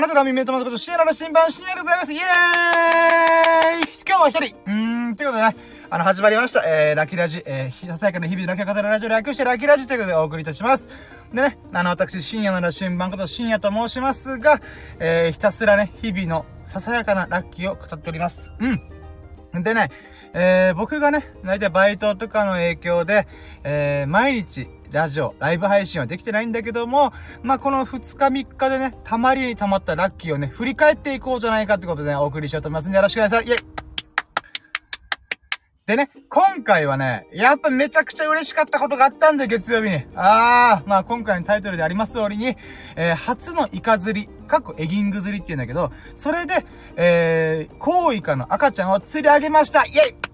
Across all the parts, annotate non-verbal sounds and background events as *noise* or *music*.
あなたの耳とまこと、深夜の新版、深夜でございますイエーイ今日は一人うーん、ということでね、あの、始まりました。えー、ラキラジ、えー、ささやかな日々のラッキー語るラジオ略してラキラジということでお送りいたします。でね、あの、私、深夜のラ新版こと深夜と申しますが、えー、ひたすらね、日々のささやかなラッキーを語っております。うん。でね、えー、僕がね、大体バイトとかの影響で、えー、毎日、ラジオ、ライブ配信はできてないんだけども、まあ、この2日3日でね、たまりにたまったラッキーをね、振り返っていこうじゃないかってことでね、お送りしようと思いますんで、よろしくお願いします。イェイでね、今回はね、やっぱめちゃくちゃ嬉しかったことがあったんで、月曜日に。あー、まあ今回のタイトルであります通りに、えー、初のイカ釣り、かっエギング釣りって言うんだけど、それで、えー、コウイカの赤ちゃんを釣り上げましたイェイ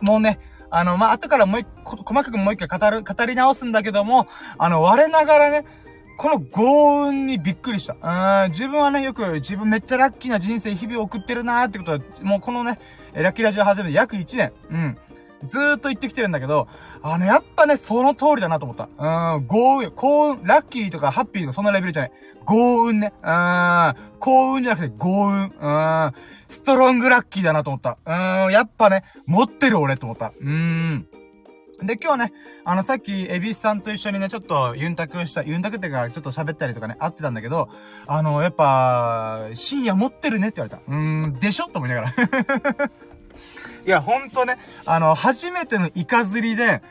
もうね、あの、まあ、後からもう一個、細かくもう一回語る、語り直すんだけども、あの、我ながらね、この豪運にびっくりした。うん、自分はね、よく自分めっちゃラッキーな人生日々送ってるなーってことは、もうこのね、ラッキーラジオ始めて約1年。うん。ずーっと言ってきてるんだけど、あの、やっぱね、その通りだなと思った。うん、豪運、幸運、ラッキーとかハッピーとかそんなレベルじゃない。豪運ね。うん、幸運じゃなくて豪運。うん、ストロングラッキーだなと思った。うん、やっぱね、持ってる俺と思った。うん。で、今日ね、あの、さっき、エビスさんと一緒にね、ちょっと、ユンタクした、ユンタクってか、ちょっと喋ったりとかね、会ってたんだけど、あの、やっぱ、深夜持ってるねって言われた。うーん、でしょと思いながら。いや、ほんとね、あの、初めてのイカ釣りで、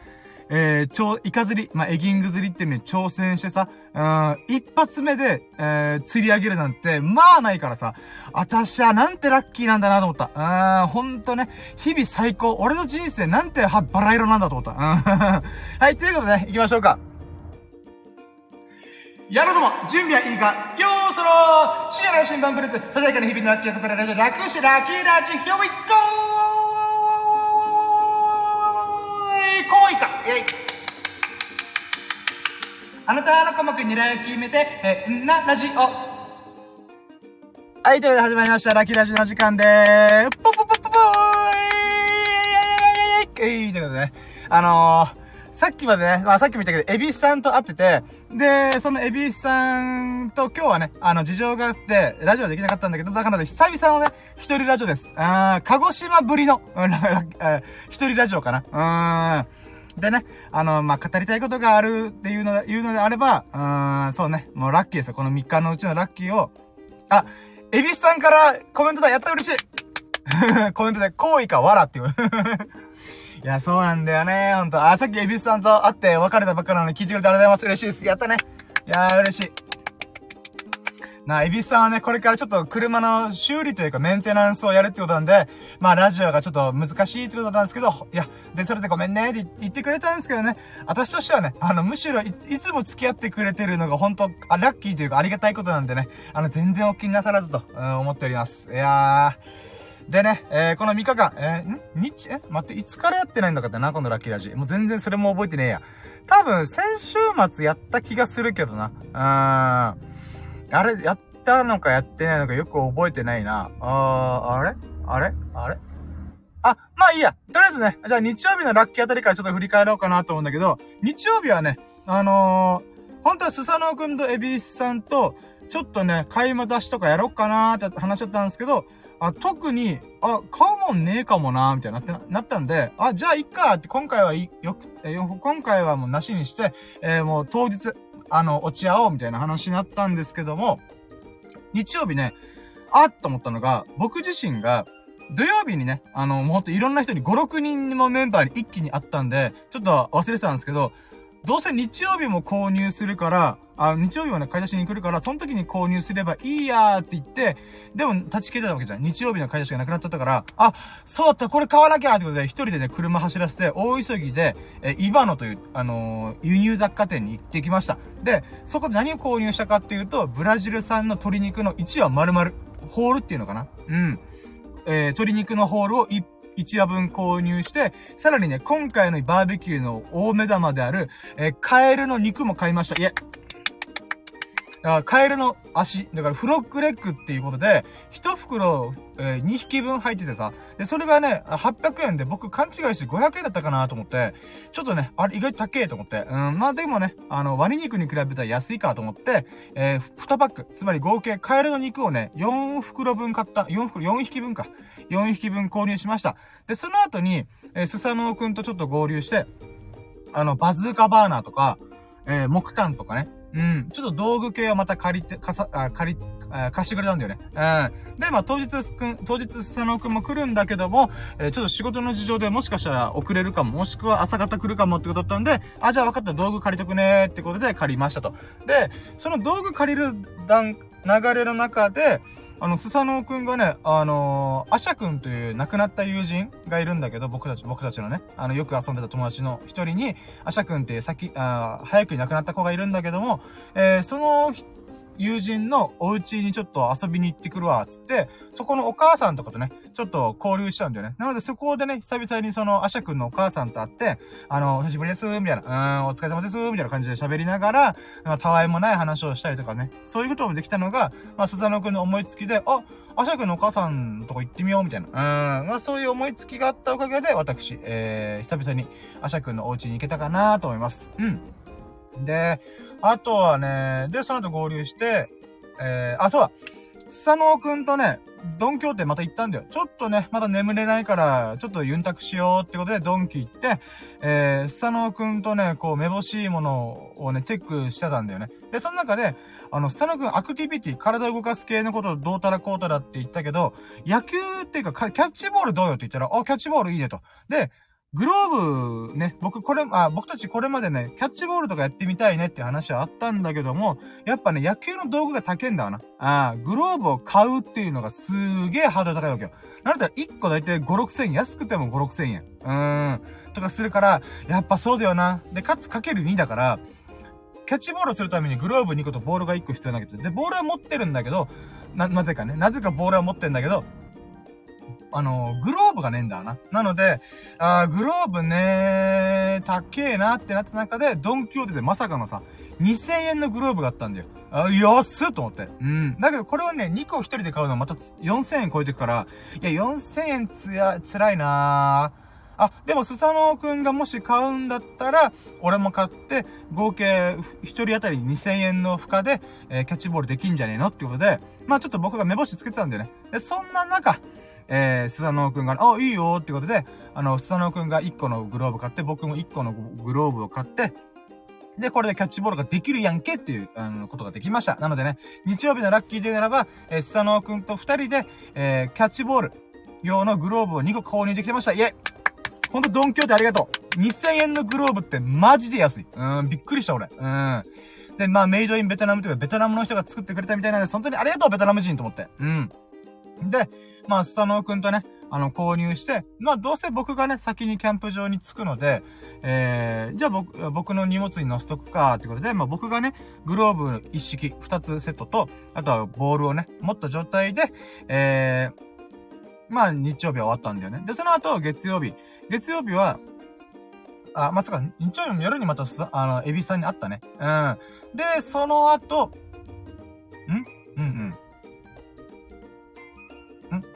えー、超、イカ釣り、まあ、エギング釣りっていうのに挑戦してさ、うん、一発目で、えー、釣り上げるなんて、まあないからさ、私はなんてラッキーなんだなと思った。うん、ほんとね、日々最高。俺の人生なんては、バラ色なんだと思った。うん。*laughs* はい、ということで、行きましょうか。やろうども、準備はいいか？よーそろ深夜の新版プレゼン、ささやかな日々のラッキーが語られる楽しラッキーラジ、Here we go! イェイあなたの鼓膜に狙いを決めて、えー、な、ラジオ。はい、ということで始まりました。ラッキーラジオの時間でーす。ポポポポポーいということでね。あのー、さっきまでね、まあさっきも言ったけど、エビスさんと会ってて、で、そのエビスさんと今日はね、あの、事情があって、ラジオはできなかったんだけど、だからね、久々のね、一人ラジオです。あー、鹿児島ぶりの、うん、*laughs* 一人ラジオかな。うーん。でね、あの、まあ、語りたいことがあるっていうの、言うのであれば、うーん、そうね、もうラッキーですよ。この3日のうちのラッキーを、あ、エビスさんからコメントだ、やった嬉しい *laughs* コメントで、好意か、わらっていう。*laughs* いや、そうなんだよね、ほんと。あ、さっきエビスさんと会って別れたばっかなのに聞いてくれてありがとうございます。嬉しいです。やったね。いやー、嬉しい。なあ、エビスさんはね、これからちょっと車の修理というかメンテナンスをやるってことなんで、まあラジオがちょっと難しいってことなんですけど、いや、で、それでごめんねって言ってくれたんですけどね、私としてはね、あの、むしろいつも付き合ってくれてるのが本当あ、ラッキーというかありがたいことなんでね、あの、全然お気になさらずと、うん、思っております。いやー、でね、えー、この3日間、えー、ん？日、え？待って、いつからやってないんだかってな、このラッキーラジ。もう全然それも覚えてねえや。多分、先週末やった気がするけどな。うーん。あれ、やったのかやってないのかよく覚えてないな。あー、あれ？あれ？あれ？あ、まあいいや。とりあえずね、じゃあ日曜日のラッキーあたりからちょっと振り返ろうかなと思うんだけど、日曜日はね、あのー、本当はスサノオくんとエビスさんと、ちょっとね、買い物出しとかやろうかなーって話しちゃったんですけど、あ、特に、あ、買うもんねえかもなみたいになって、なったんで、あ、じゃあいっかって、今回はいよく、え今回はもうなしにして、えー、もう当日、あの、落ち合おうみたいな話になったんですけども、日曜日ね、あっと思ったのが、僕自身が、土曜日にね、あの、もうほんといろんな人に5、6人もメンバーに一気に会ったんで、ちょっと忘れてたんですけど、どうせ日曜日も購入するから、あ、日曜日もね、買い出しに来るから、その時に購入すればいいやーって言って、でも、立ち消えたわけじゃん。日曜日の買い出しがなくなっちゃったから、あ、そうだった、これ買わなきゃってことで、一人でね、車走らせて、大急ぎで、え、イバノという、あのー、輸入雑貨店に行ってきました。で、そこで何を購入したかっていうと、ブラジル産の鶏肉の1羽丸々、ホールっていうのかなうん。えー、鶏肉のホールを1 1話分購入して、さらにね、今回のバーベキューの大目玉である、えー、カエルの肉も買いました。いえ。カエルの足、だからフロッグレッグっていうことで、一袋、えー、2匹分入っててさ、で、それがね、800円で僕勘違いして500円だったかなと思って、ちょっとね、あれ意外と高えと思って、うん、まあでもね、あの、割肉に比べたら安いかと思って、えー、2パック、つまり合計カエルの肉をね、4袋分買った、4袋、4匹分か。4匹分購入しました。で、その後に、えー、スサノオくんとちょっと合流して、あの、バズーカバーナーとか、えー、木炭とかね、うん。ちょっと道具系をまた借りて、かさ、あ、借り、あ貸してくれたんだよね。うん。で、まあ、当日くん、当日佐野くんも来るんだけども、えー、ちょっと仕事の事情でもしかしたら遅れるかも、もしくは朝方来るかもってことだったんで、あ、じゃあ分かった、道具借りとくねーってことで借りましたと。で、その道具借りる段、流れの中で、あの、スサノオくんがね、あのー、アシャくんという亡くなった友人がいるんだけど、僕たち、僕たちのね、あの、よく遊んでた友達の一人に、アシャくんってさっき、あ早くに亡くなった子がいるんだけども、えー、その友人のお家にちょっと遊びに行ってくるわ、つって、そこのお母さんとかとね、ちょっと交流したんだよね。なのでそこでね、久々にその、アシャ君のお母さんと会って、あの、久しぶりです、みたいな、うん、お疲れ様です、みたいな感じで喋りながら、たわいもない話をしたりとかね、そういうこともできたのが、まあ、スザノ君の思いつきで、あ、アシャ君のお母さんとこ行ってみよう、みたいな。うん、まあそういう思いつきがあったおかげで、私、えー、久々にアシャ君のお家に行けたかなと思います。うん。で、あとはね、で、その後合流して、えー、あ、そうだ。スサノオくんとね、ドンキョーテまた行ったんだよ。ちょっとね、まだ眠れないから、ちょっとユンタクしようってことでドンキ行って、えー、スサノオくんとね、こう、めぼしいものをね、チェックしてたんだよね。で、その中で、あの、スサノオくんアクティビティ、体動かす系のことどうたらこうたらって言ったけど、野球っていうか、キャッチボールどうよって言ったら、あ、キャッチボールいいねと。で、グローブね、僕これ、あ、僕たちこれまでね、キャッチボールとかやってみたいねって話はあったんだけども、やっぱね、野球の道具が高いんだわな。あグローブを買うっていうのがすげえハードル高いわけよ。なんだったら1個だいたい5、6千円。安くても5、6千円。うーん。とかするから、やっぱそうだよな。で、かつかける2だから、キャッチボールするためにグローブ2個とボールが1個必要なわけで、ボールは持ってるんだけど、な、なぜかね、なぜかボールは持ってるんだけど、あの、グローブがねえんだな。なので、あグローブねー、高えなってなった中で、ドンキョーテでまさかのさ、2000円のグローブがあったんだよ。あ、安っと思って。うん。だけどこれはね、2個1人で買うのはまた4000円超えてくから、いや、4000円つや、辛いなー。あ、でも、スサノオくんがもし買うんだったら、俺も買って、合計、1人当たり2000円の負荷で、えー、キャッチボールできんじゃねえのってことで、まあちょっと僕が目星つけてたんだよね。で、そんな中、えー、スサノオくんが、あ、いいよってことで、あの、スサノオくんが1個のグローブ買って、僕も1個のグローブを買って、で、これでキャッチボールができるやんけっていう、あの、ことができました。なのでね、日曜日のラッキーデーならば、えー、スサノオくんと2人で、えー、キャッチボール用のグローブを2個購入できてました。イェイほんとドンキョーテありがとう !2000 円のグローブってマジで安い。うん、びっくりした俺。うん。で、まあ、メイドインベトナムというか、ベトナムの人が作ってくれたみたいなんで、本当にありがとう、ベトナム人と思って。うん。で、まあ、スサノオくんとね、あの、購入して、まあ、どうせ僕がね、先にキャンプ場に着くので、えー、じゃあ僕、僕の荷物に乗せとくか、ってことで、まあ、僕がね、グローブ一式、二つセットと、あとはボールをね、持った状態で、えー、まあ、日曜日は終わったんだよね。で、その後、月曜日。月曜日は、あ、まさか、日曜日の夜にまたあの、エビさんに会ったね。うん。で、その後、ん？うんうん。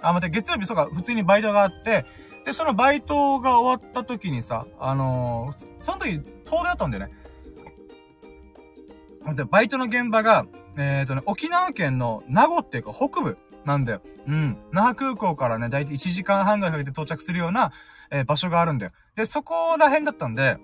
あ、待って、月曜日、そうか、普通にバイトがあって、で、そのバイトが終わった時にさ、あのー、その時、遠出だったんだよね。で、バイトの現場が、えっ、ー、とね、沖縄県の名護っていうか北部なんだよ。うん。那覇空港からね、だいたい1時間半ぐらいかけて到着するような、えー、場所があるんだよ。で、そこら辺だったんで、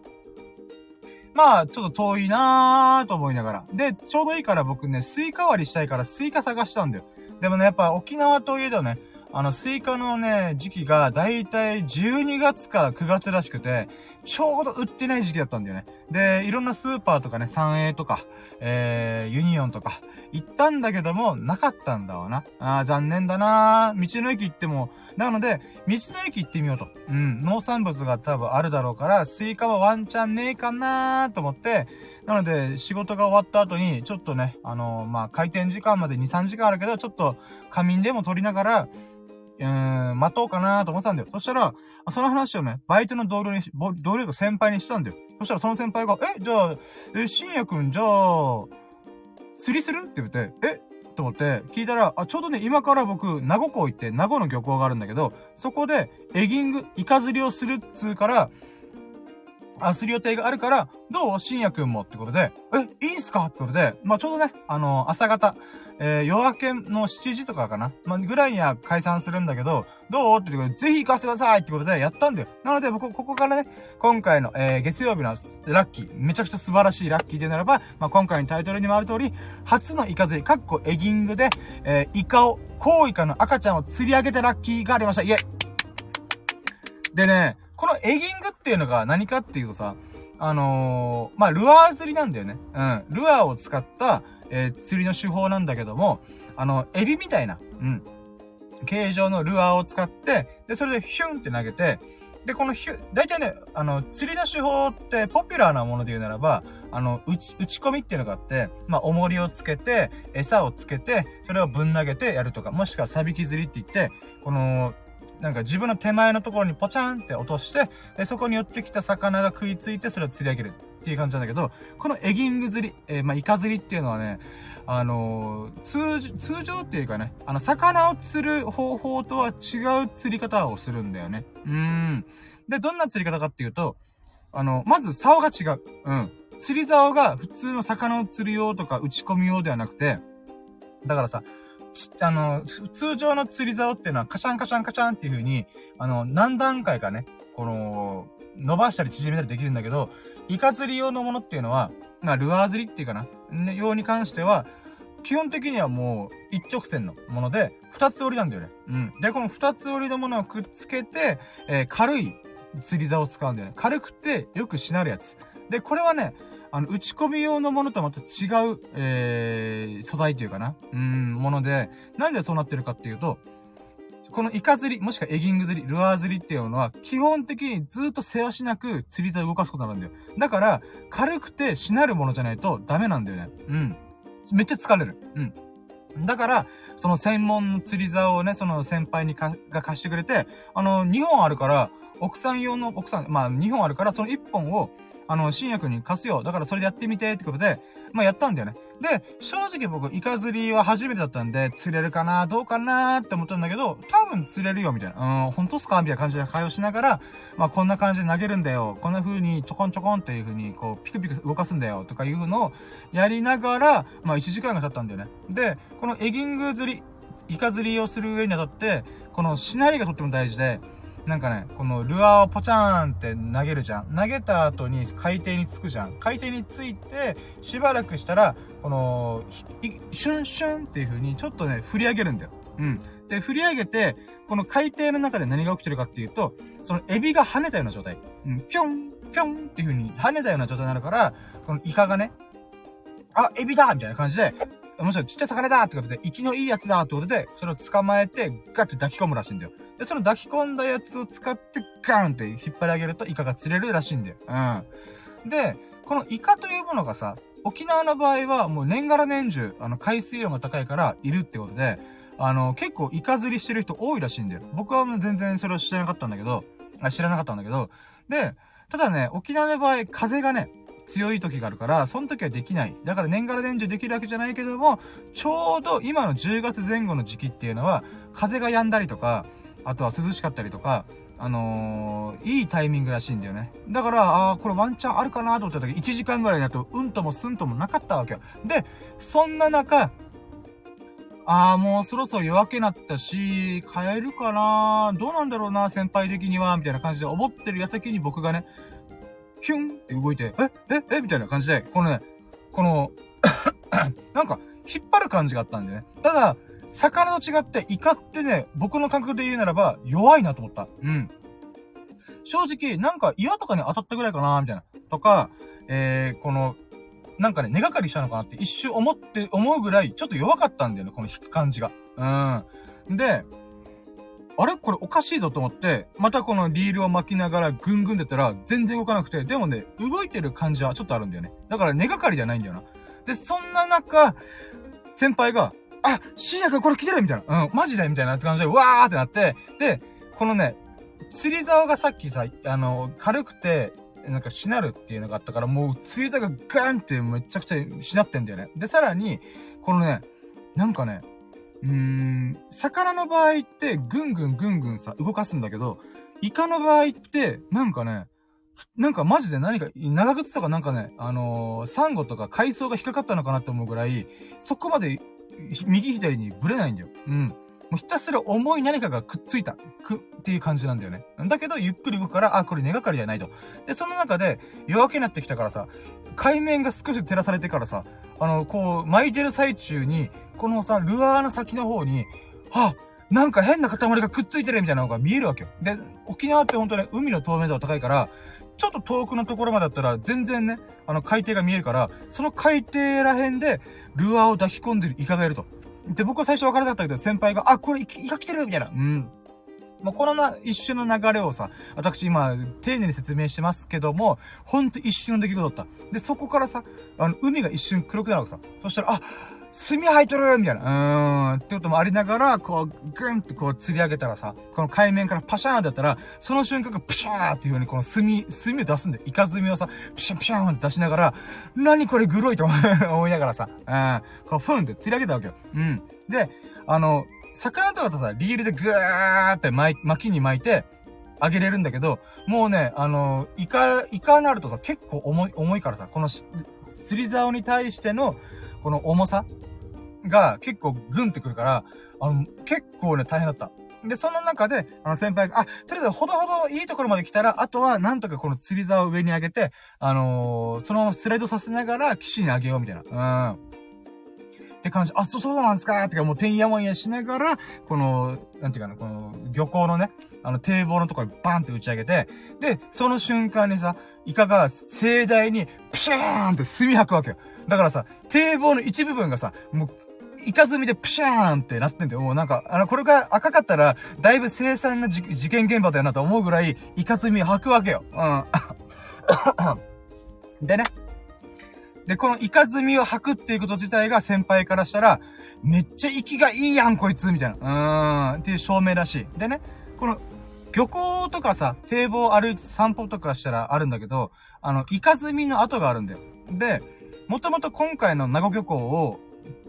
まあ、ちょっと遠いなーと思いながら。で、ちょうどいいから僕ね、スイカ割りしたいからスイカ探したんだよ。でもね、やっぱ沖縄といえどね、あの、スイカのね、時期がだいたい12月から9月らしくて、ちょうど売ってない時期だったんだよね。で、いろんなスーパーとかね、サンエーとか、えー、ユニオンとか、行ったんだけども、なかったんだわな。あー、残念だな道の駅行っても、なので、道の駅行ってみようと。うん、農産物が多分あるだろうから、スイカはワンチャンねえかなーと思って、なので、仕事が終わった後に、ちょっとね、あのー、まあ、開店時間まで2、3時間あるけど、ちょっと仮眠でも取りながら、うーん、待とうかなと思ってたんだよ。そしたら、その話をね、バイトの同僚に、同僚と先輩にしたんだよ。そしたらその先輩が、え、じゃあ、え、深夜くん、じゃあ、釣りする？って言って、えと思って、聞いたら、あ、ちょうどね、今から僕、名護港行って、名護の漁港があるんだけど、そこで、エギング、イカ釣りをするっつうから、あ、する予定があるから、どう？深夜くんも。ってことで、え、いいんすか？ってことで、まあ、ちょうどね、あのー、朝方、えー、夜明けの7時とかかな？まあ、ぐらいには解散するんだけど、どう？ってこと、ぜひ行かせてくださいってことでやったんだよ。なので、僕、ここからね、今回の、えー、月曜日のラッキー、めちゃくちゃ素晴らしいラッキーでならば、まあ、今回のタイトルにもある通り、初のイカ釣り、かっこエギングで、えー、イカを、コウイカの赤ちゃんを釣り上げてラッキーがありました。イェイでね、このエギングっていうのが何かっていうとさ、あのー、まあ、ルアー釣りなんだよね。うん。ルアーを使った、えー、釣りの手法なんだけども、あの、エビみたいな、うん。形状のルアーを使って、で、それでヒュンって投げて、で、このヒュ、大体ね、あの、釣りの手法ってポピュラーなもので言うならば、あの、打ち、打ち込みっていうのがあって、まあ、重りをつけて、餌をつけて、それをぶん投げてやるとか、もしくはサビキ釣りって言って、この、なんか自分の手前のところにポチャンって落として、で、そこに寄ってきた魚が食いついて、それを釣り上げるっていう感じなんだけど、このエギング釣り、えー、まあ、イカ釣りっていうのはね、あのー、通、通常っていうかね、あの、魚を釣る方法とは違う釣り方をするんだよね。うん。で、どんな釣り方かっていうと、あの、まず竿が違う。うん。釣り竿が普通の魚を釣る用とか打ち込み用ではなくて、だからさ、ちあの、通常の釣り竿っていうのはカシャンカシャンカシャンっていう風に、あの、何段階かね、この、伸ばしたり縮めたりできるんだけど、イカ釣り用のものっていうのは、まあ、ルアー釣りっていうかな、用に関しては、基本的にはもう一直線のもので、二つ折りなんだよね。うん。で、この二つ折りのものをくっつけて、えー、軽い釣り竿を使うんだよね。軽くてよくしなるやつ。で、これはね、あの、打ち込み用のものとまた違う、えー、素材というかな、うん、もので、なんでそうなってるかっていうと、このイカ釣り、もしくはエギング釣り、ルアー釣りっていうのは、基本的にずっと世話しなく釣り竿を動かすことなんだよ。だから、軽くてしなるものじゃないとダメなんだよね。うん。めっちゃ疲れる。うん。だから、その専門の釣り竿をね、その先輩にか、が貸してくれて、あの、2本あるから、奥さん用の、奥さん、まあ2本あるから、その1本を、あの、新薬に貸すよ。だからそれでやってみてってことで、まあやったんだよね。で、正直僕、イカ釣りは初めてだったんで、釣れるかなどうかなって思ったんだけど、多分釣れるよ、みたいな。うん、本当っすかみたいな感じで会話しながら、まあこんな感じで投げるんだよ。こんな風にちょこんちょこんっていう風に、こう、ピクピク動かすんだよ。とかいうのをやりながら、まあ1時間が経ったんだよね。で、このエギング釣り、イカ釣りをする上にあたって、このしなりがとっても大事で、なんかね、このルアーをポチャーンって投げるじゃん。投げた後に海底につくじゃん。海底について、しばらくしたら、この、シュンシュンっていう風にちょっとね、振り上げるんだよ。うん。で、振り上げて、この海底の中で何が起きてるかっていうと、そのエビが跳ねたような状態。うん、ぴょん、ぴょんっていう風に跳ねたような状態になるから、このイカがね、あ、エビだみたいな感じで、もしくはちっちゃい魚だってことで、生きのいいやつだってことで、それを捕まえて、ガッて抱き込むらしいんだよ。で、その抱き込んだやつを使って、ガーンって引っ張り上げるとイカが釣れるらしいんだよ。うん。で、このイカというものがさ、沖縄の場合はもう年がら年中、あの、海水温が高いからいるってことで、あの、結構イカ釣りしてる人多いらしいんだよ。僕はもう全然それを知らなかったんだけど、あ知らなかったんだけど、で、ただね、沖縄の場合、風がね、強い時があるから、その時はできない。だから年がら年中できるわけじゃないけども、ちょうど今の10月前後の時期っていうのは、風が止んだりとか、あとは涼しかったりとか、あのー、いいタイミングらしいんだよね。だから、ああ、これワンチャンあるかなと思った時、1時間ぐらいになると、うんともすんともなかったわけよ。で、そんな中、ああ、もうそろそろ夜明けになったし、帰るかなどうなんだろうな、先輩的には、みたいな感じで思ってる矢先に僕がね、ヒュンって動いて、えええみたいな感じで、このね、この *coughs* なんか、引っ張る感じがあったんでね。ただ、魚と違って、イカってね、僕の感覚で言うならば、弱いなと思った。うん。正直、なんか岩とかに当たったぐらいかなみたいな。とか、えー、この、なんかね、根がかりしたのかなって一瞬思って、思うぐらい、ちょっと弱かったんだよね、この引く感じが。うん。で、あれ？これおかしいぞと思って、またこのリールを巻きながらぐんぐん出たら全然動かなくて、でもね、動いてる感じはちょっとあるんだよね。だから根がかりじゃないんだよな。で、そんな中、先輩が、あ、シーヤ君これ来てるみたいな。うん、マジで？みたいな感じで、わーってなって、で、このね、釣り竿がさっきさ、あの、軽くて、なんかしなるっていうのがあったから、もう釣り竿がガーンってめちゃくちゃしなってんだよね。で、さらに、このね、なんかね、うーん、魚の場合ってぐんぐんぐんぐんさ、動かすんだけど、イカの場合って、なんかね、なんかマジで何か、長靴とかなんかね、あのー、サンゴとか海藻が引っかかったのかなって思うぐらい、そこまで右左にブレないんだよ。うん。もうひたすら重い何かがくっついた、くっていう感じなんだよね。だけど、ゆっくり動くから、あ、これ根がかりじゃないと。で、その中で、夜明けになってきたからさ、海面が少し照らされてからさ、あの、こう、巻いてる最中に、このさ、ルアーの先の方に、あ、なんか変な塊がくっついてるみたいなのが見えるわけよ。で、沖縄って本当に海の透明度が高いから、ちょっと遠くのところまでだったら、全然ね、あの、海底が見えるから、その海底ら辺で、ルアーを抱き込んでるイカがいると。で、僕は最初分からなかったけど、先輩が、あ、これイカ来てるみたいな。うん。もうこのな、一瞬の流れをさ、私今、丁寧に説明してますけども、ほんと一瞬の出来事だった。で、そこからさ、あの、海が一瞬黒くなるわけさ。そしたら、あ、炭入っとるみたいな。うーん。ってこともありながら、こう、ぐんってこう釣り上げたらさ、この海面からパシャーンってやったら、その瞬間がプシャーンっていう風にこの炭、炭を出すんで、イカ炭をさ、プシャンプシャーンって出しながら、何これグロいと思 *laughs* いながらさ、うん。こう、ふんって釣り上げたわけよ。うん。で、あの、魚とかとさ、リールでぐーって巻巻きに巻いて、あげれるんだけど、もうね、あの、イカ、イカになるとさ、結構重い、重いからさ、この釣り竿に対しての、この重さが結構グンってくるから、あの、結構ね、大変だった。で、その中で、あの、先輩が、あ、とりあえず、ほどほどいいところまで来たら、あとは、なんとかこの釣り竿を上に上げて、あのー、そのままスライドさせながら、岸に上げよう、みたいな。うん。って感じ、あ、そう、そうなんですか？ってか、もう、てんやもんやしながら、この、なんていうかな、この、漁港のね、あの、堤防のところにバンって打ち上げて、で、その瞬間にさ、イカが盛大に、プシャーンって炭吐くわけよ。だからさ、堤防の一部分がさ、もう、イカズミでプシャーンってなってんだよ。もうなんか、あの、これが赤かったら、だいぶ凄惨な事件現場だよなと思うぐらい、イカズミ吐くわけよ。うん。でね。で、このイカズミを吐くっていうこと自体が先輩からしたら、めっちゃ息がいいやん、こいつみたいな。うーん。っていう証明らしい。でね、この、漁港とかさ、堤防歩いて散歩とかしたらあるんだけど、あの、イカズミの跡があるんだよ。で、もともと今回の名護漁港を、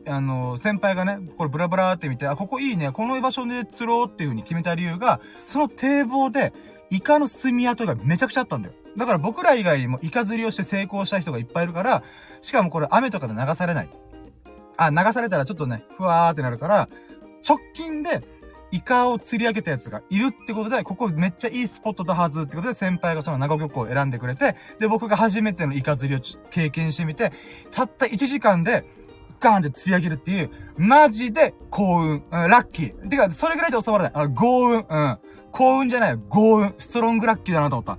あの、先輩がね、これブラブラって見て、あ、ここいいね、この場所で釣ろうっていう風に決めた理由が、その堤防で、イカの炭跡がめちゃくちゃあったんだよ。だから僕ら以外にもイカ釣りをして成功した人がいっぱいいるから、しかもこれ雨とかで流されない。あ、流されたらちょっとね、ふわーってなるから、直近でイカを釣り上げたやつがいるってことで、ここめっちゃいいスポットだはずってことで、先輩がその長漁港を選んでくれて、で、僕が初めてのイカ釣りを経験してみて、たった1時間で、ガーンって釣り上げるっていう、マジで幸運。うん、ラッキー。てか、それぐらいじゃ収まらない。あの、豪運。うん。幸運じゃないよ。豪運。ストロングラッキーだなと思った。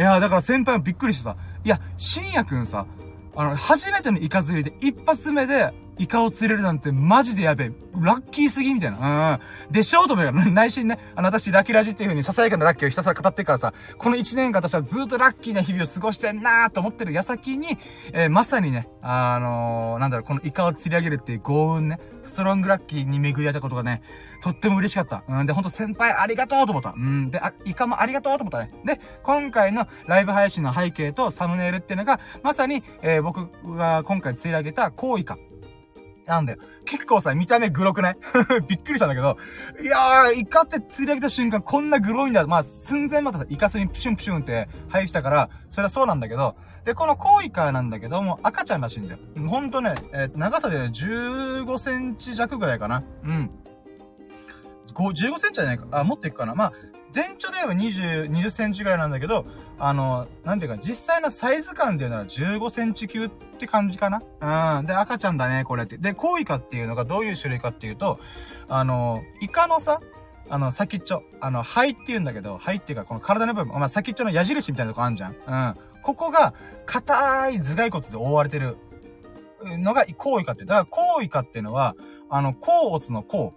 いやだから先輩もびっくりしてさ、いや、深夜くんさ、あの、初めてのイカ釣りで一発目で、イカを釣れるなんてマジでやべえ。ラッキーすぎみたいな。うん。でしょうと思うから、*laughs* 内心ね、あの、私、ラッキーラジっていう風にささやかなラッキーをひたすら語ってからさ、この一年間私はずっとラッキーな日々を過ごしてんなーと思ってる矢先に、えー、まさにね、あのー、なんだろう、このイカを釣り上げるっていう幸運ね、ストロングラッキーに巡り合ったことがね、とっても嬉しかった。うん。で、ほんと先輩ありがとうと思った。うん。で、あ、イカもありがとうと思ったね。で、今回のライブ配信の背景とサムネイルっていうのが、まさに、えー、僕が今回釣り上げたコウイカ。なんだよ。結構さ、見た目グロくない？*laughs* びっくりしたんだけど、いやー、イカって釣り上げた瞬間こんなグロいんだ。まあ、寸前またさ、イカスにプシュンプシュンって入ってたから、それはそうなんだけど、で、このコウイカなんだけども、赤ちゃんらしいんだよ。ほんとね、えー、長さで15センチ弱ぐらいかな。うん。15センチじゃないか。あ、もっといくかな。まあ、全長で言えば20、20センチぐらいなんだけど、あの、なんていうか、実際のサイズ感で言うなら15センチ級って感じかなうん。で、赤ちゃんだね、これって。で、コウイカっていうのがどういう種類かっていうと、あの、イカのさ、あの、先っちょ、あの、肺って言うんだけど、肺っていうか、この体の部分、まあ、先っちょの矢印みたいなとこあるじゃん。うん。ここが、硬い頭蓋骨で覆われてるのが、コウイカって。だから、コウイカっていうのは、あの、甲骨の甲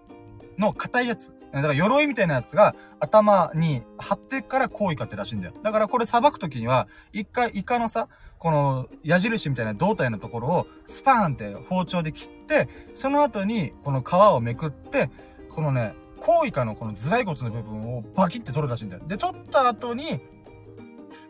の硬いやつ。だから鎧みたいなやつが頭に貼ってからこうイカってらしいんだよ。だからこれ捌くときには、一回イカのさ、この矢印みたいな胴体のところをスパーンって包丁で切って、その後にこの皮をめくって、このね、コウイカのこの頭蓋骨の部分をバキって取るらしいんだよ。で、取った後に、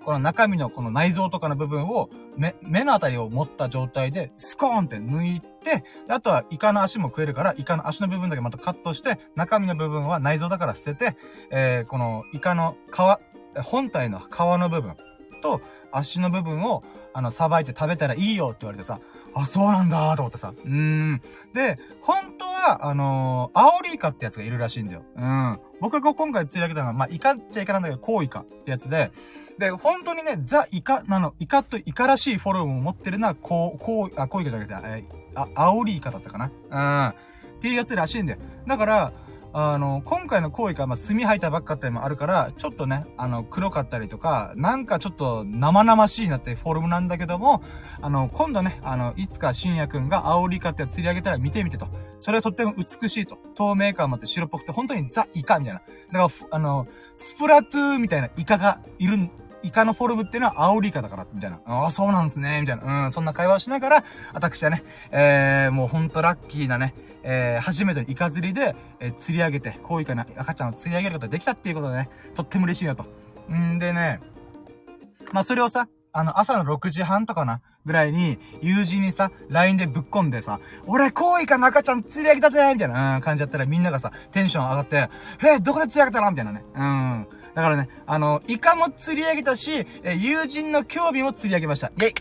この中身のこの内臓とかの部分を、目、目のあたりを持った状態で、スコーンって抜いて、あとはイカの足も食えるから、イカの足の部分だけまたカットして、中身の部分は内臓だから捨てて、えー、このイカの皮、本体の皮の部分と足の部分を、あの、さばいて食べたらいいよって言われてさ、あ、そうなんだと思ってさ。うん。で、本当は、あのー、アオリイカってやつがいるらしいんだよ。うん。僕が今回釣り上げたのは、まあ、イカっちゃイカなんだけど、コウイカってやつで、で、本当にね、ザ・イカなの、イカとイカらしいフォルムを持ってるのは、こう、こう、あ、コウイカじゃなくて、え、あ、アオリイカだったかな。うん。っていうやつらしいんだよ。だから、あの、今回の行為が、まあ、炭吐いたばっかってもあるから、ちょっとね、あの、黒かったりとか、なんかちょっと生々しいなってフォルムなんだけども、あの、今度ね、あの、いつか深夜くんがアオリイカって釣り上げたら見てみてと。それはとっても美しいと。透明感もあって白っぽくて、本当にザ・イカみたいな。だから、あの、スプラトゥーみたいなイカがいるイカのフォルムっていうのはアオリイカだから、みたいな。ああ、そうなんですね、みたいな。うん、そんな会話をしながら、私はね、えー、もうほんとラッキーなね、えー、初めてのイカ釣りで、えー、釣り上げて、こういうかな、赤ちゃんを釣り上げることができたっていうことでね、とっても嬉しいなと。んでね、まあ、それをさ、あの、朝の6時半とかな、ぐらいに、友人にさ、LINE でぶっ込んでさ、俺、こういかの赤ちゃん釣り上げたぜみたいな、うん、感じだったらみんながさ、テンション上がって、えどこで釣り上げたの？みたいなね。うん。だからね、あの、イカも釣り上げたし、え友人の興味も釣り上げました。イェイ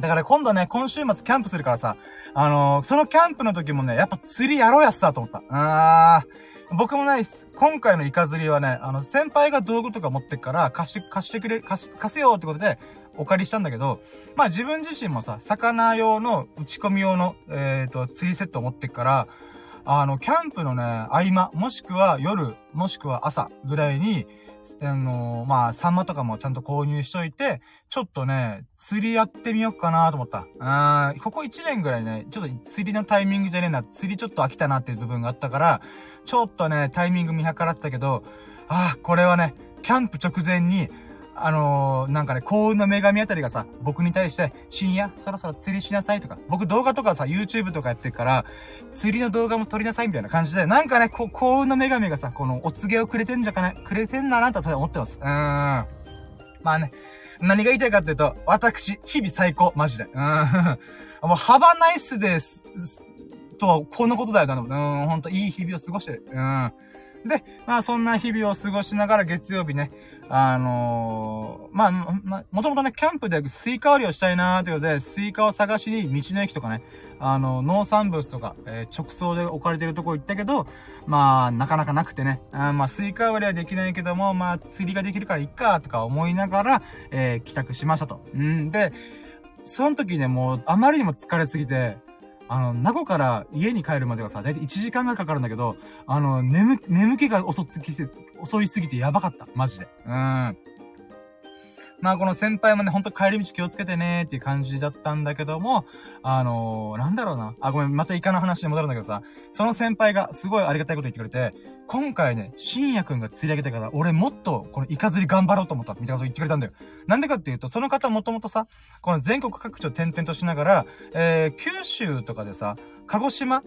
だから今度ね、今週末キャンプするからさ、あのー、そのキャンプの時もね、やっぱ釣りやろうやっさと思った。あー。僕もないっす。今回のイカ釣りはね、あの、先輩が道具とか持ってっから貸して、貸してくれ、貸貸せよってことで、お借りしたんだけど、まあ自分自身もさ、魚用の、打ち込み用の、えっ、ー、と、釣りセットを持ってっから、あの、キャンプのね、合間、もしくは夜、もしくは朝ぐらいに、あのー、まあ、サンマとかもちゃんと購入しといて、ちょっとね、釣りやってみようかなと思った。うん、ここ1年ぐらいね、ちょっと釣りのタイミングじゃねえな、釣りちょっと飽きたなっていう部分があったから、ちょっとね、タイミング見計らってたけど、ああ、これはね、キャンプ直前に、あのー、なんかね、幸運の女神あたりがさ、僕に対して、深夜、そろそろ釣りしなさいとか、僕動画とかさ、YouTube とかやってるから、釣りの動画も撮りなさいみたいな感じで、なんかね、こ幸運の女神がさ、このお告げをくれてんじゃかね、くれてんだなと思ってます。うーん。まあね、何が言いたいかっていうと、私、日々最高、マジで。うん。*laughs* もう、 Have a nice day とは、このことだよな。うん、ほんと、いい日々を過ごしてる。うん。で、まあそんな日々を過ごしながら月曜日ね、あのー、まあ、ま、もともとね、キャンプでスイカ割りをしたいなーってことで、スイカを探しに道の駅とかね、あの、農産物とか、えー、直送で置かれてるとこ行ったけど、まあ、なかなかなくてね、あまあ、スイカ割りはできないけども、まあ、釣りができるからいっか、とか思いながら、えー、帰宅しましたと。うんで、その時ね、もう、あまりにも疲れすぎて、あの、名護から家に帰るまではさ、だいたい1時間がかかるんだけど、あの、眠、眠気が襲ってきて、襲いすぎてやばかった。マジで。うん。まあこの先輩もね、ほんと帰り道気をつけてねっていう感じだったんだけども、あのー、なんだろうな。あ、ごめん、またイカの話に戻るんだけどさ、その先輩がすごいありがたいこと言ってくれて、今回ね、深夜くんが釣り上げたから、俺もっとこのイカ釣り頑張ろうと思ったみたいなこと言ってくれたんだよ。なんでかっていうと、その方もともとさ、この全国各地を転々としながら、えー、九州とかでさ、鹿児島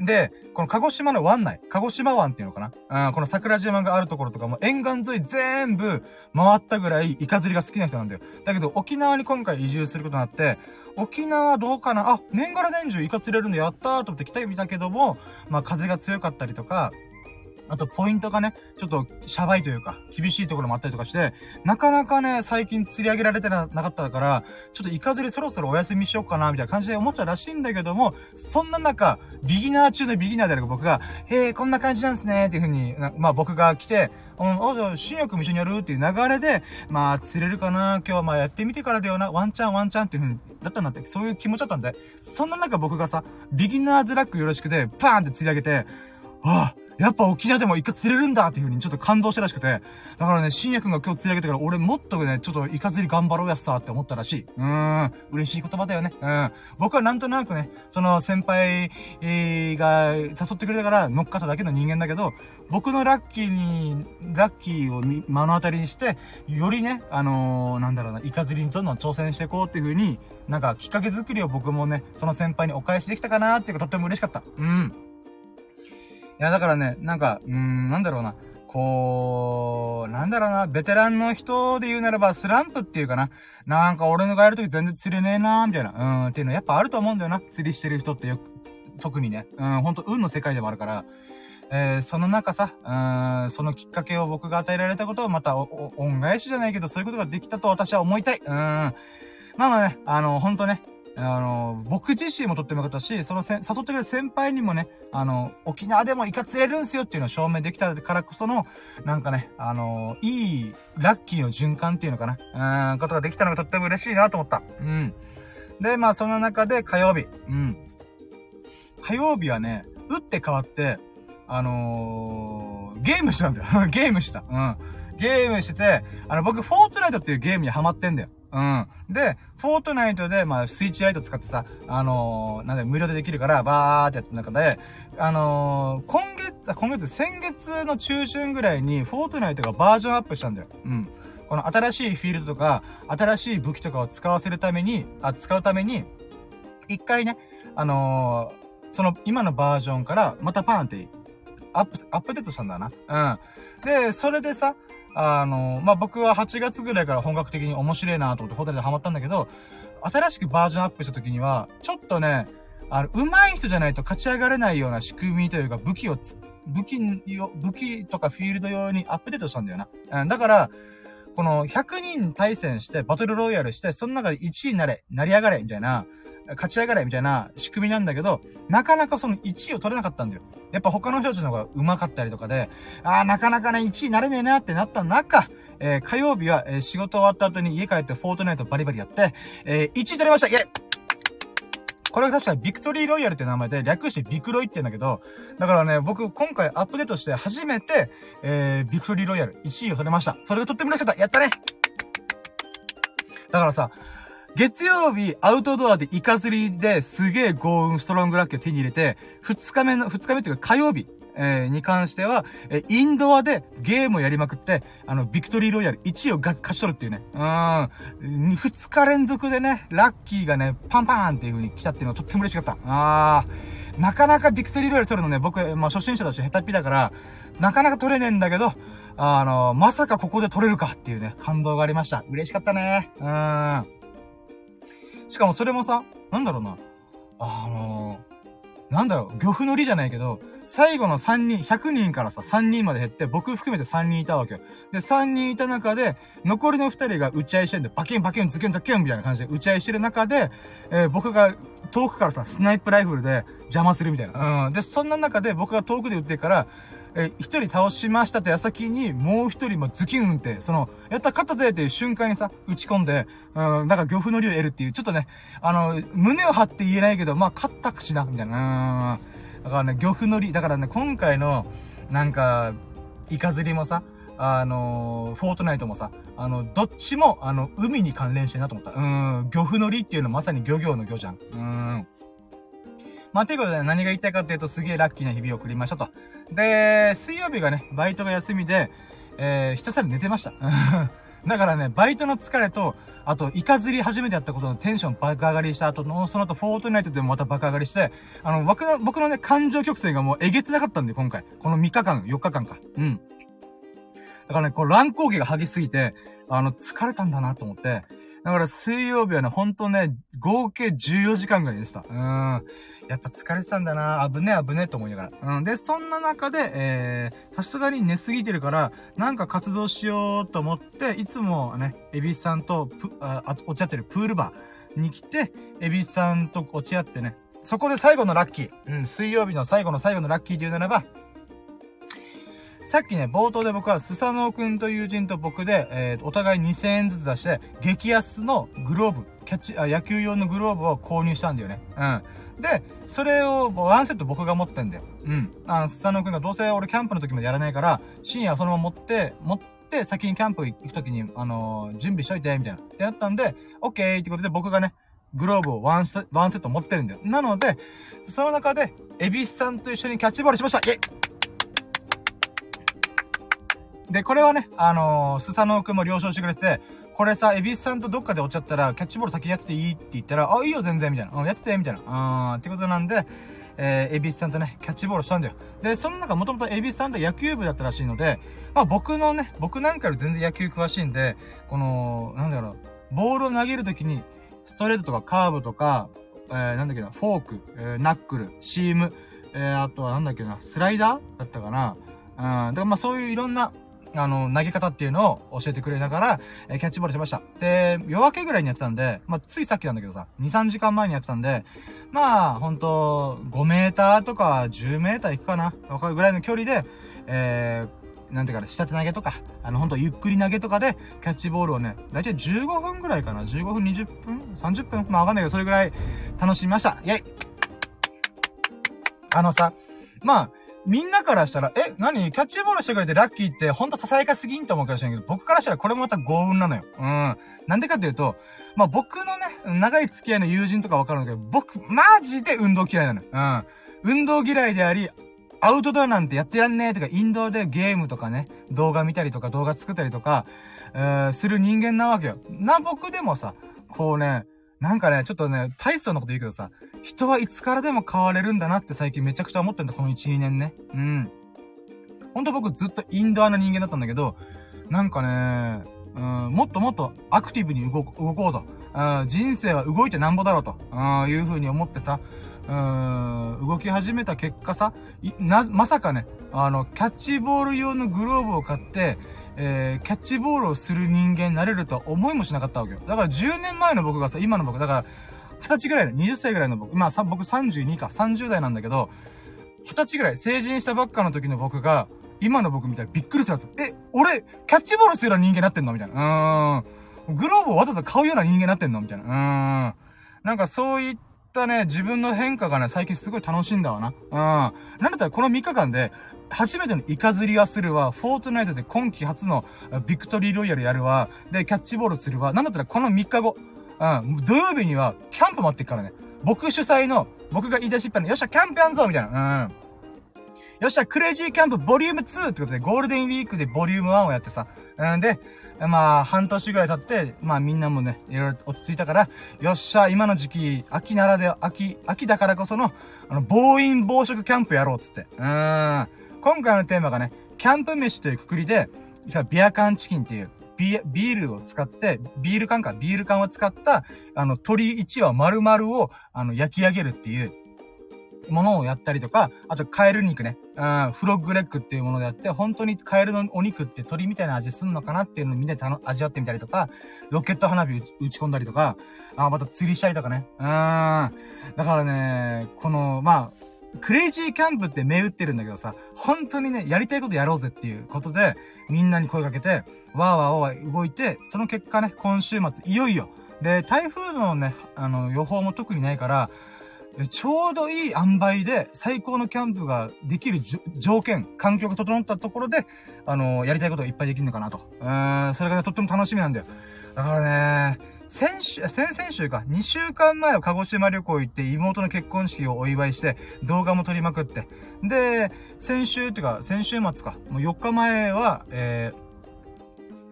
で、この鹿児島の湾内、鹿児島湾っていうのかな？うん、この桜島があるところとかも沿岸沿い全部回ったぐらいイカ釣りが好きな人なんだよ。だけど沖縄に今回移住することになって、沖縄どうかな？あ、年がら年中イカ釣れるんでやったーと思って来てみたけども、まあ風が強かったりとか、あと、ポイントがね、ちょっと、シャバいというか、厳しいところもあったりとかして、なかなかね、最近釣り上げられてなかったから、ちょっとイカ釣りそろそろお休みしようかな、みたいな感じで思っちゃうらしいんだけども、そんな中、ビギナー中のビギナーである僕が、へえ、こんな感じなんですね、っていうふうに、まあ僕が来て、うん、あ、じゃあ、新薬も一緒にやるっていう流れで、まあ、釣れるかな今日はまあやってみてからだよな。ワンチャンワンチャンっていう風に、だったんだって、そういう気持ちだったんで、そんな中僕がさ、ビギナーズラックよろしくで、パーンって釣り上げて、ああ、やっぱ沖縄でもイカ釣れるんだっていう風にちょっと感動したらしくて。だからね、深夜くんが今日釣り上げてから俺もっとね、ちょっとイカ釣り頑張ろうやっさって思ったらしい。うーん。嬉しい言葉だよね。うん。僕はなんとなくね、その先輩、が誘ってくれたから乗っかっただけの人間だけど、僕のラッキーに、ラッキーを目の当たりにして、よりね、あのー、なんだろうな、イカ釣りにどんどん挑戦していこうっていう風に、なんかきっかけ作りを僕もね、その先輩にお返しできたかなっていうかとっても嬉しかった。うん。いや、だからね、なんか、うーん、なんだろうな。こう、なんだろうな、ベテランの人で言うならば、スランプっていうかな。なんか俺のがやるとき全然釣れねえなーみたいな。うん、っていうのやっぱあると思うんだよな。釣りしてる人ってよく特にね。うん、ほんと運の世界でもあるから。えー、その中さ、うん、そのきっかけを僕が与えられたことをまた恩返しじゃないけど、そういうことができたと私は思いたい。うん。まあまあね、あの、ほんとね、あの、僕自身もとってもよかったし、そのせ誘ってくれる先輩にもね、あの、沖縄でもイカ釣れるんすよっていうのを証明できたからこその、なんかね、あの、いい、ラッキーの循環っていうのかな、うん、ことができたのがとっても嬉しいなと思った。うん。で、まあその中で火曜日。うん。火曜日はね、打って変わって、あのー、ゲームしたんだよ。*laughs* ゲームした。うん。ゲームしてて、あの、僕、フォートナイトっていうゲームにハマってんだよ。うん。で、フォートナイトで、まあ、スイッチライト使ってさ、あのー、なんだ無料でできるから、バーってやった中で、あのー、今月、今月、先月の中旬ぐらいに、フォートナイトがバージョンアップしたんだよ。うん。この新しいフィールドとか、新しい武器とかを使わせるために、あ、使うために、一回ね、あのー、その、今のバージョンから、またパーンって、アップ、アップデートしたんだな。うん。で、それでさ、あの、まあ、僕は8月ぐらいから本格的に面白いなと思ってホテルでハマったんだけど、新しくバージョンアップした時には、ちょっとね、あの、上手い人じゃないと勝ち上がれないような仕組みというか、武器を武器よ、武器とかフィールド用にアップデートしたんだよな。うん、だから、この100人対戦して、バトルロイヤルして、その中で1位になれ、成り上がれ、みたいな、勝ち上がれみたいな仕組みなんだけど、なかなかその1位を取れなかったんだよ。やっぱ他の人たちの方が上手かったりとかで、ああ、なかなかね、1位になれねえなってなった中、えー、火曜日は、えー、仕事終わった後に家帰ってフォートナイトバリバリやって、えー、1位取りましたイェイこれが確かビクトリーロイヤルって名前で、略してビクロイって言うんだけど、だからね、僕今回アップデートして初めて、えー、ビクトリーロイヤル1位を取れました。それがとっても嬉しかった。やったねだからさ、月曜日、アウトドアでイカ釣りですげえ豪運ストロングラッキーを手に入れて、二日目の、二日目っていうか火曜日、えー、に関しては、えインドアでゲームをやりまくって、あの、ビクトリーロイヤル1位をが勝ち取るっていうね。うん。二日連続でね、ラッキーがね、パンパーンっていう風に来たっていうのはとっても嬉しかった。あー。なかなかビクトリーロイヤル取るのね、僕、まあ、初心者だし下手っぴだから、なかなか取れねえんだけど、あの、まさかここで取れるかっていうね、感動がありました。嬉しかったね。うん。しかもそれもさ、なんだろうな。あのー、なんだろう、漁夫の利じゃないけど、最後の3人、100人からさ、3人まで減って、僕含めて3人いたわけよ。で、3人いた中で、残りの2人が打ち合いしてんで、バキンバキンズキンズキンみたいな感じで打ち合いしてる中で、えー、僕が遠くからさ、スナイプライフルで邪魔するみたいな。うん。で、そんな中で僕が遠くで撃ってから、え、一人倒しましたって矢先に、もう一人もズキュンって、その、やった勝ったぜっていう瞬間にさ、打ち込んで、うん、なんか漁夫の利を得るっていう、ちょっとね、あの、胸を張って言えないけど、まあ、勝ったくしな、みたいな。うん。だからね、漁夫の利、だからね、今回の、なんか、イカ釣りもさ、あのフォートナイトもさ、あの、どっちも、あの、海に関連してなと思った。うん、漁夫の利っていうのはまさに漁業の漁じゃん。うん。まあ、ということで、何が言いたいかっていうと、すげえラッキーな日々を送りましたと。で、水曜日がね、バイトが休みで、えー、ひたすら寝てました。*laughs* だからね、バイトの疲れと、あと、イカ釣り初めてやったことのテンション爆上がりした後の、その後、フォートナイトでもまた爆上がりして、あの、僕の、僕のね、感情曲線がもうえげつなかったんで、今回。この3日間、4日間か。うん。だからね、こう、乱高下が激しすぎて、あの、疲れたんだなと思って、だから水曜日はね、ほんとね、合計14時間ぐらいでした。うん。やっぱ疲れてたんだな危ね危ねと思いながら。うん。で、そんな中で、えー、さすがに寝すぎてるから、なんか活動しようと思って、いつもね、エビさんとプ、あ、落ち合ってるプールバーに来て、エビさんと落ち合ってね、そこで最後のラッキー。うん、水曜日の最後の最後のラッキーで言うならば、さっきね、冒頭で僕は、スサノオくんと友人と僕で、えー、お互い2000円ずつ出して、激安のグローブ、キャッチ、あ、野球用のグローブを購入したんだよね。うん。で、それを、ワンセット僕が持ってんだよ。うん。あの、スサノオくんがどうせ俺キャンプの時までやらないから、深夜そのまま持って、持って、先にキャンプ行く時に、あのー、準備しといて、みたいな。ってなったんで、オッケーってことで僕がね、グローブをワンセワンセット持ってるんだよ。なので、その中で、エビスさんと一緒にキャッチボールしましたイェイで、これはね、あのー、スサノオくんも了承してくれてて、これさ、エビスさんとどっかで落ちちゃったら、キャッチボール先やってていいって言ったら、あ、いいよ全然、みたいな。うん、やってて、みたいな。うん、ってことなんで、えー、エビスさんとね、キャッチボールしたんだよ。で、その中、もともとエビスさんと野球部だったらしいので、まあ僕のね、僕なんかより全然野球詳しいんで、この、なんだろう、ボールを投げるときに、ストレートとかカーブとか、えー、なんだっけな、フォーク、えー、ナックル、シーム、えー、あとはなんだっけな、スライダーだったかな。うん、だからまあそういういろんな、あの、投げ方っていうのを教えてくれながら、えー、キャッチボールしました。で、夜明けぐらいにやってたんで、まあ、ついさっきなんだけどさ、2、3時間前にやってたんで、まあ、ほんと、5メーターとか10メーター行くかなわかるぐらいの距離で、えー、なんていうかね、下手投げとか、あの、ほんとゆっくり投げとかで、キャッチボールをね、だいたい15分ぐらいかな ?15 分、20分 ?30 分まあわかんないけど、それぐらい楽しみました。イェイあのさ、まあ、みんなからしたら、え、何？キャッチボールしてくれてラッキーってほんとささやかすぎんと思うかもしれないけど、僕からしたらこれもまた幸運なのよ。うん。なんでかっていうと、まあ僕のね、長い付き合いの友人とかわかるんだけど、僕、マジで運動嫌いなのよ。うん。運動嫌いであり、アウトドアなんてやってやんねえとか、インドアでゲームとかね、動画見たりとか動画作ったりとか、えー、する人間なわけよ。な、僕でもさ、こうね、なんかね、ちょっとね、大層なこと言うけどさ、人はいつからでも変われるんだなって最近めちゃくちゃ思ってんだ、この1、2年ね。うん。ほんと僕ずっとインドアな人間だったんだけど、なんかね、うん、もっともっとアクティブに動こ動こうと。うん、人生は動いてなんぼだろうと、うん、いう風に思ってさ、うん、動き始めた結果さ、な、まさかね、あの、キャッチボール用のグローブを買って、えー、キャッチボールをする人間になれるとは思いもしなかったわけよ。だから10年前の僕がさ、今の僕、だから、20歳ぐらいの、20歳ぐらいの僕、まあ僕32か、30代なんだけど、20歳ぐらい、成人したばっかの時の僕が、今の僕みたいにびっくりするんですよ。え、俺、キャッチボールするような人間になってんの？みたいな。うーん。グローブをわざわざ買うような人間になってんの？みたいな。うーん。なんかそういったね、自分の変化がね、最近すごい楽しいんだわな。うん。なんだったらこの3日間で、初めてのイカ釣りはするわ、フォートナイトで今季初のビクトリーロイヤルやるわ、で、キャッチボールするわ、なんだったらこの3日後、うん、土曜日にはキャンプ待ってっからね。僕主催の、僕が言い出しっぱの、よっしゃ、キャンプやんぞみたいな。うん。よっしゃ、クレイジーキャンプボリューム2ってことで、ゴールデンウィークでボリューム1をやってさ。うんで、まあ、半年ぐらい経って、まあみんなもね、いろいろ落ち着いたから、よっしゃ、今の時期、秋ならでは、秋、秋だからこその、あの、暴飲暴食キャンプやろうっつって。うん。今回のテーマがね、キャンプ飯というくくりで、ビアカンチキンっていう、ビビールを使って、ビール缶か、ビール缶を使った、あの、鶏1羽丸々を、あの、焼き上げるっていう、ものをやったりとか、あとカエル肉ね、うん、フロッグレッグっていうものでやって、本当にカエルのお肉って鳥みたいな味すんのかなっていうのをみんなで味わってみたりとか、ロケット花火打ち込んだりとか、あ、また釣りしたりとかね。うん。だからね、この、まあ、クレイジーキャンプって銘打ってるんだけどさ、本当にね、やりたいことやろうぜっていうことで、みんなに声かけて、わーわーわー動いて、その結果ね、今週末、いよいよ。で、台風のね、あの、予報も特にないから、ちょうどいい塩梅で最高のキャンプができる条件、環境が整ったところで、あのー、やりたいことがいっぱいできるのかなと。うん、それが、ね、とっても楽しみなんだよ。だからね、先週、先々週か、2週間前は鹿児島旅行行って妹の結婚式をお祝いして、動画も撮りまくって。で、先週っていうか、先週末か、もう4日前は、えー、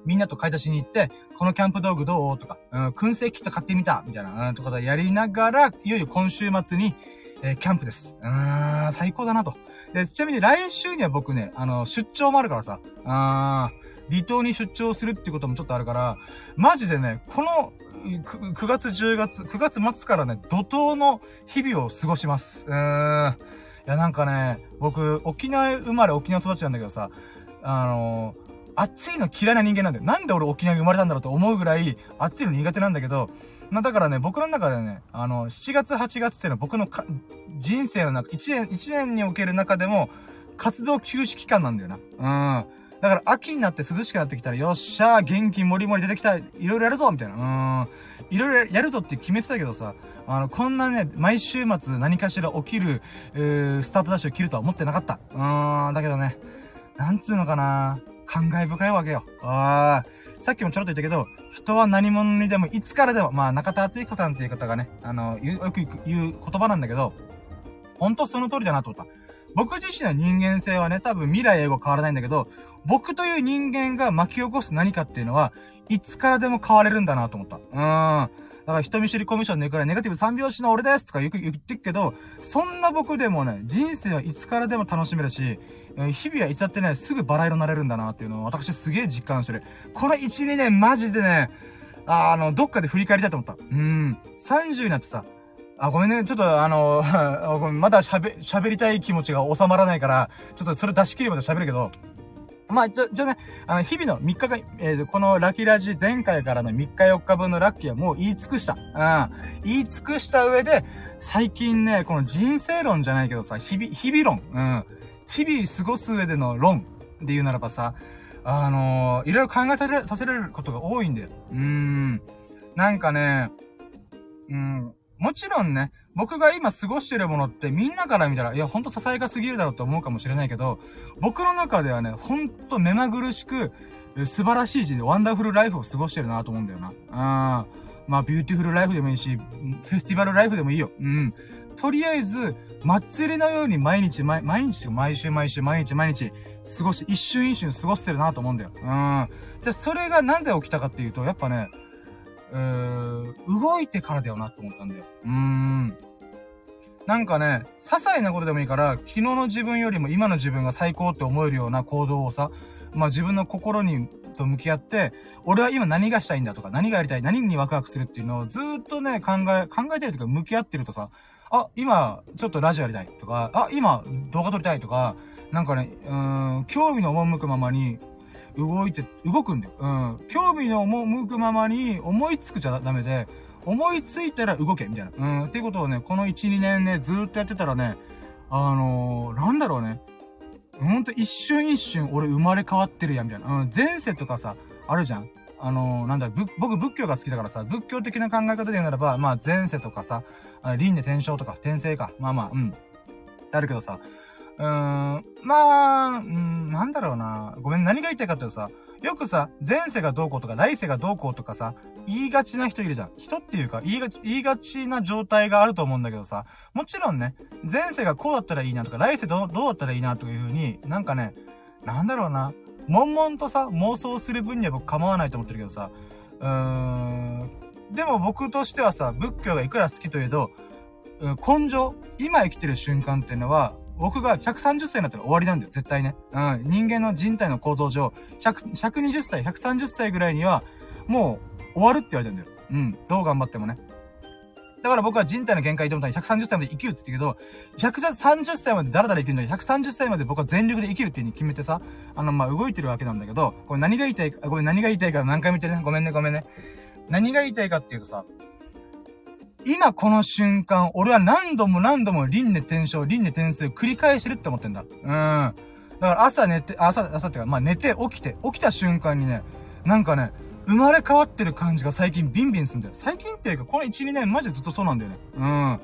みんなと買い出しに行って、このキャンプ道具どう？とか、うん、燻製キット買ってみたみたいな、うん、とかでやりながら、いよいよ今週末に、えー、キャンプです。うーん、最高だなと。で、ちなみに来週には僕ね、あの、出張もあるからさ、あー、離島に出張するってこともちょっとあるから、マジでね、この9、9月、10月、9月末からね、怒涛の日々を過ごします。うーん。いや、なんかね、僕、沖縄生まれ沖縄育ちなんだけどさ、あのー暑いの嫌いな人間なんだよ。なんで俺沖縄に生まれたんだろうと思うぐらい、暑いの苦手なんだけど、まあ、だからね、僕の中でね、あの、7月、8月っていうのは僕の人生の中、1年、1年における中でも、活動休止期間なんだよな。うん。だから秋になって涼しくなってきたら、よっしゃー、元気もりもり出てきた、いろいろやるぞみたいな。うん。いろいろやるぞって決めてたけどさ、あの、こんなね、毎週末何かしら起きる、えー、スタートダッシュを切るとは思ってなかった。うん。だけどね、なんつうのかな感慨深いわけよ。ああ。さっきもちょろっと言ったけど、人は何者にでも、いつからでも、まあ、中田敦彦さんっていう方がね、あの、よく言う言葉なんだけど、ほんとその通りだなと思った。僕自身の人間性はね、多分未来英語変わらないんだけど、僕という人間が巻き起こす何かっていうのは、いつからでも変われるんだなと思った。うーん。だから人見知りコミュ障ねくらいネガティブ3拍子の俺ですとかよく言ってっけど、そんな僕でもね、人生はいつからでも楽しめるし、日々はいつだってね、すぐバラ色になれるんだなっていうのを私すげえ実感してる。この1、2年マジでね、あの、どっかで振り返りたいと思った。うん。30になってさ、あ、ごめんね。ちょっとあの、*laughs* まだ喋、喋りたい気持ちが収まらないから、ちょっとそれ出し切れば喋るけど、まあ、じゃ、じゃね、あの、日々の3日間、えー、このラッキーラジ前回からの3日4日分のラッキーはもう言い尽くした。うん。言い尽くした上で、最近ね、この人生論じゃないけどさ、日々、日々論。うん。日々過ごす上での論で言うならばさ、あのー、いろいろ考えさせさせられることが多いんだよ。うーん。なんかね、うん、もちろんね、僕が今過ごしてるものってみんなから見たら、いや、ほんとささやかすぎるだろうと思うかもしれないけど、僕の中ではね、ほんと目まぐるしく、素晴らしい字で wonderful life を過ごしてるなと思うんだよな。うん。まあ、 beautiful life でもいいし、 festival life でもいいよ。うん。とりあえず、祭りのように毎日、毎日、毎週毎週、毎日毎日、過ごし、一瞬一瞬過ごしてるなと思うんだよ。うん。じゃあ、それがなんで起きたかっていうと、やっぱね、うー、動いてからだよなって思ったんだよ。うーん。なんかね、些細なことでもいいから、昨日の自分よりも今の自分が最高って思えるような行動をさ、まあ自分の心に、と向き合って、俺は今何がしたいんだとか、何がやりたい、何にワクワクするっていうのをずっとね、考え、考えてるとか向き合ってるとさ、あ、今、ちょっとラジオやりたいとか、あ、今、動画撮りたいとか、なんかね、うん、興味の赴くままに、動いて、動くんだよ。うん。興味の赴くままに思いつくじゃダメで、思いついたら動け、みたいな。うん。っていうことをね、この1、2年ね、ずっとやってたらね、あのー、なんだろうね。ほんと一瞬一瞬俺生まれ変わってるやん、みたいな。うん。前世とかさ、あるじゃん。あの、なんだ、僕仏教が好きだからさ、仏教的な考え方で言うならば、まあ前世とかさ、輪廻転生とか転生か。まあまあ、うん。あるけどさ、うーん、まあ、うん、なんだろうな。ごめん、何が言いたいかっていうとさ、よくさ、前世がどうこうとか、来世がどうこうとかさ、言いがちな人いるじゃん。人っていうか、言いがち、言いがちな状態があると思うんだけどさ、もちろんね、前世がこうだったらいいなとか、来世どうどうだったらいいなというふうに、なんかね、なんだろうな、悶々とさ、妄想する分には僕構わないと思ってるけどさ、うーん、でも僕としてはさ、仏教がいくら好きといえど、根性、今生きてる瞬間っていうのは、僕が130歳になったら終わりなんだよ、絶対ね。うん。人間の人体の構造上、120歳、130歳ぐらいには、もう、終わるって言われてんだよ。うん。どう頑張ってもね。だから僕は人体の限界と思ったら130歳まで生きるって言ったけど、130歳までダラダラ生きるんだけど、130歳まで僕は全力で生きるっていう風に決めてさ、あの、まあ、動いてるわけなんだけど、これ何が言いたいか、ごめん、何が言いたいか何回見てね。ごめんね、ごめんね。何が言いたいかっていうとさ、今この瞬間、俺は何度も何度も輪廻転生、輪廻転生を繰り返してるって思ってんだ。うん。だから朝寝て、朝、朝ってか、まあ寝て起きて、起きた瞬間にね、なんかね、生まれ変わってる感じが最近ビンビンするんだよ。最近っていうか、この1、2年マジでずっとそうなんだよね。うん。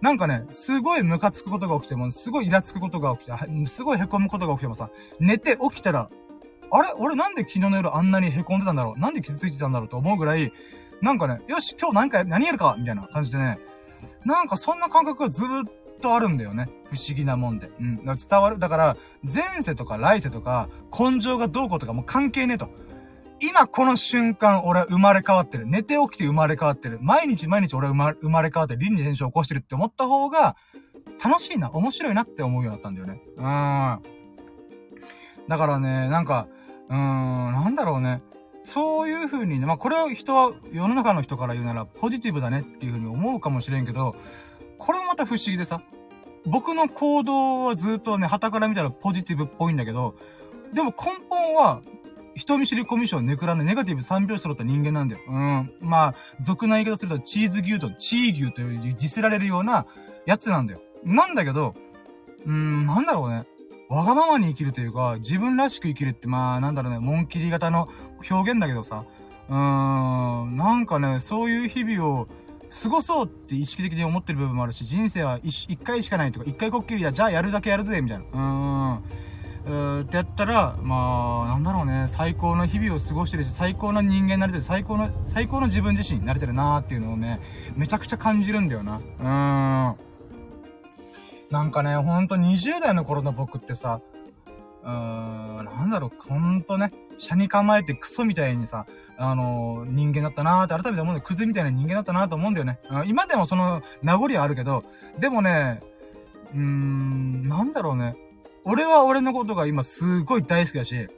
なんかね、すごいムカつくことが起きても、すごいイラつくことが起きて、すごい凹むことが起きてもさ、寝て起きたら、あれ？俺なんで昨日の夜あんなに凹んでたんだろう？なんで傷ついてたんだろうと思うぐらい、なんかね、よし、今日何か、何やるかみたいな感じでね、なんかそんな感覚がずっとあるんだよね。不思議なもんで。うん。伝わる。だから、前世とか来世とか、根性がどうこうとかもう関係ねえと。今この瞬間、俺は生まれ変わってる。寝て起きて生まれ変わってる。毎日毎日俺は生まれ変わって倫理現象を起こしてるって思った方が、楽しいな、面白いなって思うようになったんだよね。うん。だからね、なんか、うーん、なんだろうね。そういう風にね、まあこれは人は、世の中の人から言うならポジティブだねっていう風に思うかもしれんけど、これもまた不思議でさ、僕の行動はずっとね、旗から見たらポジティブっぽいんだけど、でも根本は、人見知りコミュ障ネクラのネガティブ3拍子揃った人間なんだよ。うん。まあ、俗な言い方すると、チーズ牛とチー牛というディスられるようなやつなんだよ。なんだけど、うーん、なんだろうね。わがままに生きるというか、自分らしく生きるって、まあ、なんだろうね、紋切り型の表現だけどさ、うーん、なんかね、そういう日々を過ごそうって意識的に思ってる部分もあるし、人生は一回しかないとか、一回こっきりだ、じゃあやるだけやるぜ、みたいな。うーん。うーってやったら、まあ、なんだろうね、最高の日々を過ごしてるし、最高な人間になれてる、最高の、最高の自分自身になれてるなーっていうのをね、めちゃくちゃ感じるんだよな。うーん。なんかね、ほんと20代の頃の僕ってさ、うーん、なんだろう、ほんとね、車に構えてクソみたいにさ、あのー、人間だったなーって改めて思うんだよ。クズみたいな人間だったなーと思うんだよね。今でもその名残はあるけど、でもね、うーん、なんだろうね。俺は俺のことが今すごい大好きだし、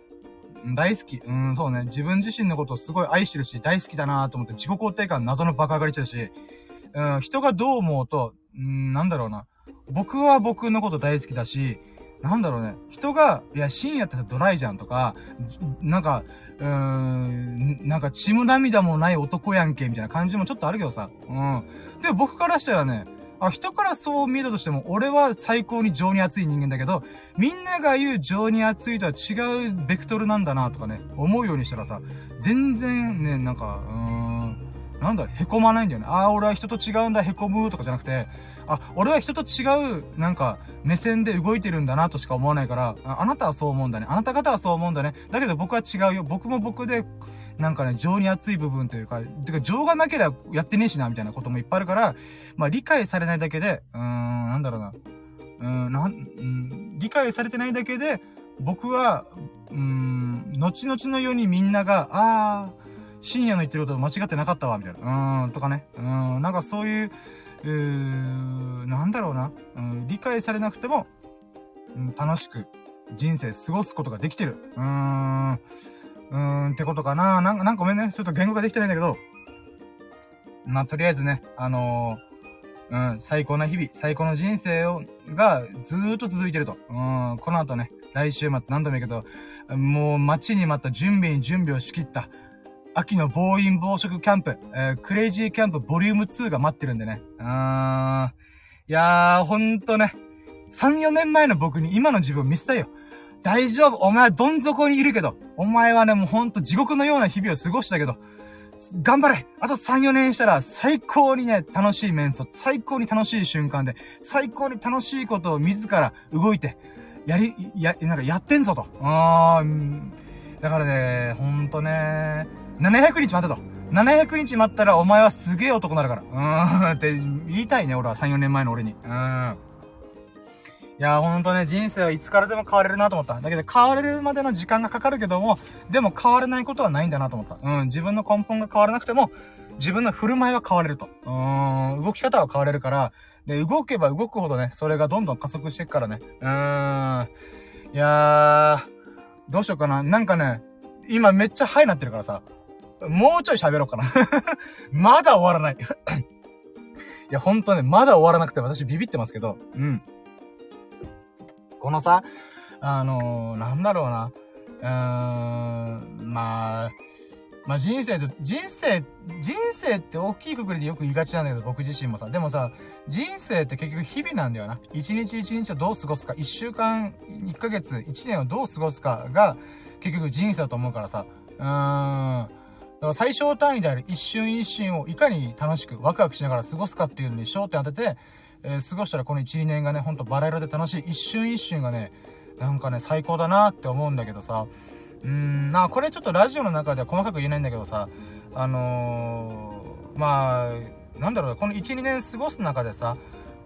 大好き。うん、そうね。自分自身のことをすごい愛してるし、大好きだなと思って自己肯定感謎のバカ上がりしてるし、うん、人がどう思うと、うん、なんだろうな。僕は僕のこと大好きだし、なんだろうね。人が、いや、深夜ってドライじゃんとか、なんか、うーん、なんか血も涙もない男やんけ、みたいな感じもちょっとあるけどさ。うん。で僕からしたらね、あ、人からそう見えたとしても、俺は最高に情に熱い人間だけど、みんなが言う情に熱いとは違うベクトルなんだなとかね、思うようにしたらさ、全然ね、なんか、うーん、なんだ、凹まないんだよね。ああ、俺は人と違うんだ、凹むとかじゃなくて、あ、俺は人と違う、なんか、目線で動いてるんだなとしか思わないから、あなたはそう思うんだね。あなた方はそう思うんだね。だけど僕は違うよ。僕も僕で、なんかね、情に熱い部分というか、てか情がなければやってねえしな、みたいなこともいっぱいあるから、まあ理解されないだけで、うーん、なんだろうな。うーん、なん、うん、理解されてないだけで、僕は、うーん、後々のようにみんなが、あー、深夜の言ってること間違ってなかったわ、みたいな。うーん、とかね。うーん、なんかそういう、うーなんだろうな、うん、理解されなくても、うん、楽しく人生過ごすことができてる。うーん、うーんってことかな。なんか、なんかごめんね。ちょっと言語ができてないんだけど、まあ、とりあえずね、あのー、うん、最高な日々、最高の人生を、がずーっと続いてると。うん、この後ね、来週末何度も言うけど、もう待ちに待った準備に準備をしきった。秋の暴飲暴食キャンプ、えー、クレイジーキャンプボリューム2が待ってるんでね。うーん。いやー、ほんとね。3、4年前の僕に今の自分を見せたいよ。大丈夫。お前はどん底にいるけど。お前はね、もうほんと地獄のような日々を過ごしたけど。頑張れあと3、4年したら最高にね、楽しい面相、最高に楽しい瞬間で、最高に楽しいことを自ら動いて、やり、や、なんかやってんぞと。あー、だからね、ほんとね700日待てと。700日待ったらお前はすげえ男になるから。うーんって言いたいね、俺は3、4年前の俺に。うーん。いや、ほんとね、人生はいつからでも変われるなと思った。だけど変われるまでの時間がかかるけども、でも変われないことはないんだなと思った。うん、自分の根本が変わらなくても、自分の振る舞いは変われると。うーん、動き方は変われるから、で、動けば動くほどね、それがどんどん加速していくからね。うーん。いやー、どうしようかな。なんかね、今めっちゃハイなってるからさ、もうちょい喋ろうかな *laughs* まだ終わらない *coughs* いや、ほんとね、まだ終わらなくて私ビビってますけど、うん。このさ、あのー、なんだろうな。うーん、まあ、まあ人生と、人生、人生って大きいくくりでよく言いがちなんだけど、僕自身もさ。でもさ、人生って結局日々なんだよな。一日一日をどう過ごすか、一週間、一ヶ月、一年をどう過ごすかが、結局人生だと思うからさ。うーん。だから最小単位である一瞬一瞬をいかに楽しくワクワクしながら過ごすかっていうのに焦点当てて、えー、過ごしたらこの1、2年がね、ほんとバラ色で楽しい。一瞬一瞬がね、なんかね、最高だなって思うんだけどさ。うーん、まあこれちょっとラジオの中では細かく言えないんだけどさ、あのー、まあ、なんだろう、この1、2年過ごす中でさ、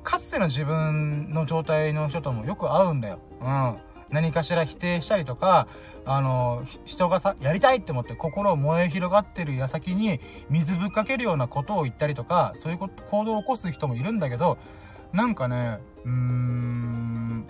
かつての自分の状態の人ともよく会うんだよ。うん。何かしら否定したりとか、あの、人がさ、やりたいって思って心を燃え広がってる矢先に水ぶっかけるようなことを言ったりとか、そういう、行動を起こす人もいるんだけど、なんかね、うーん、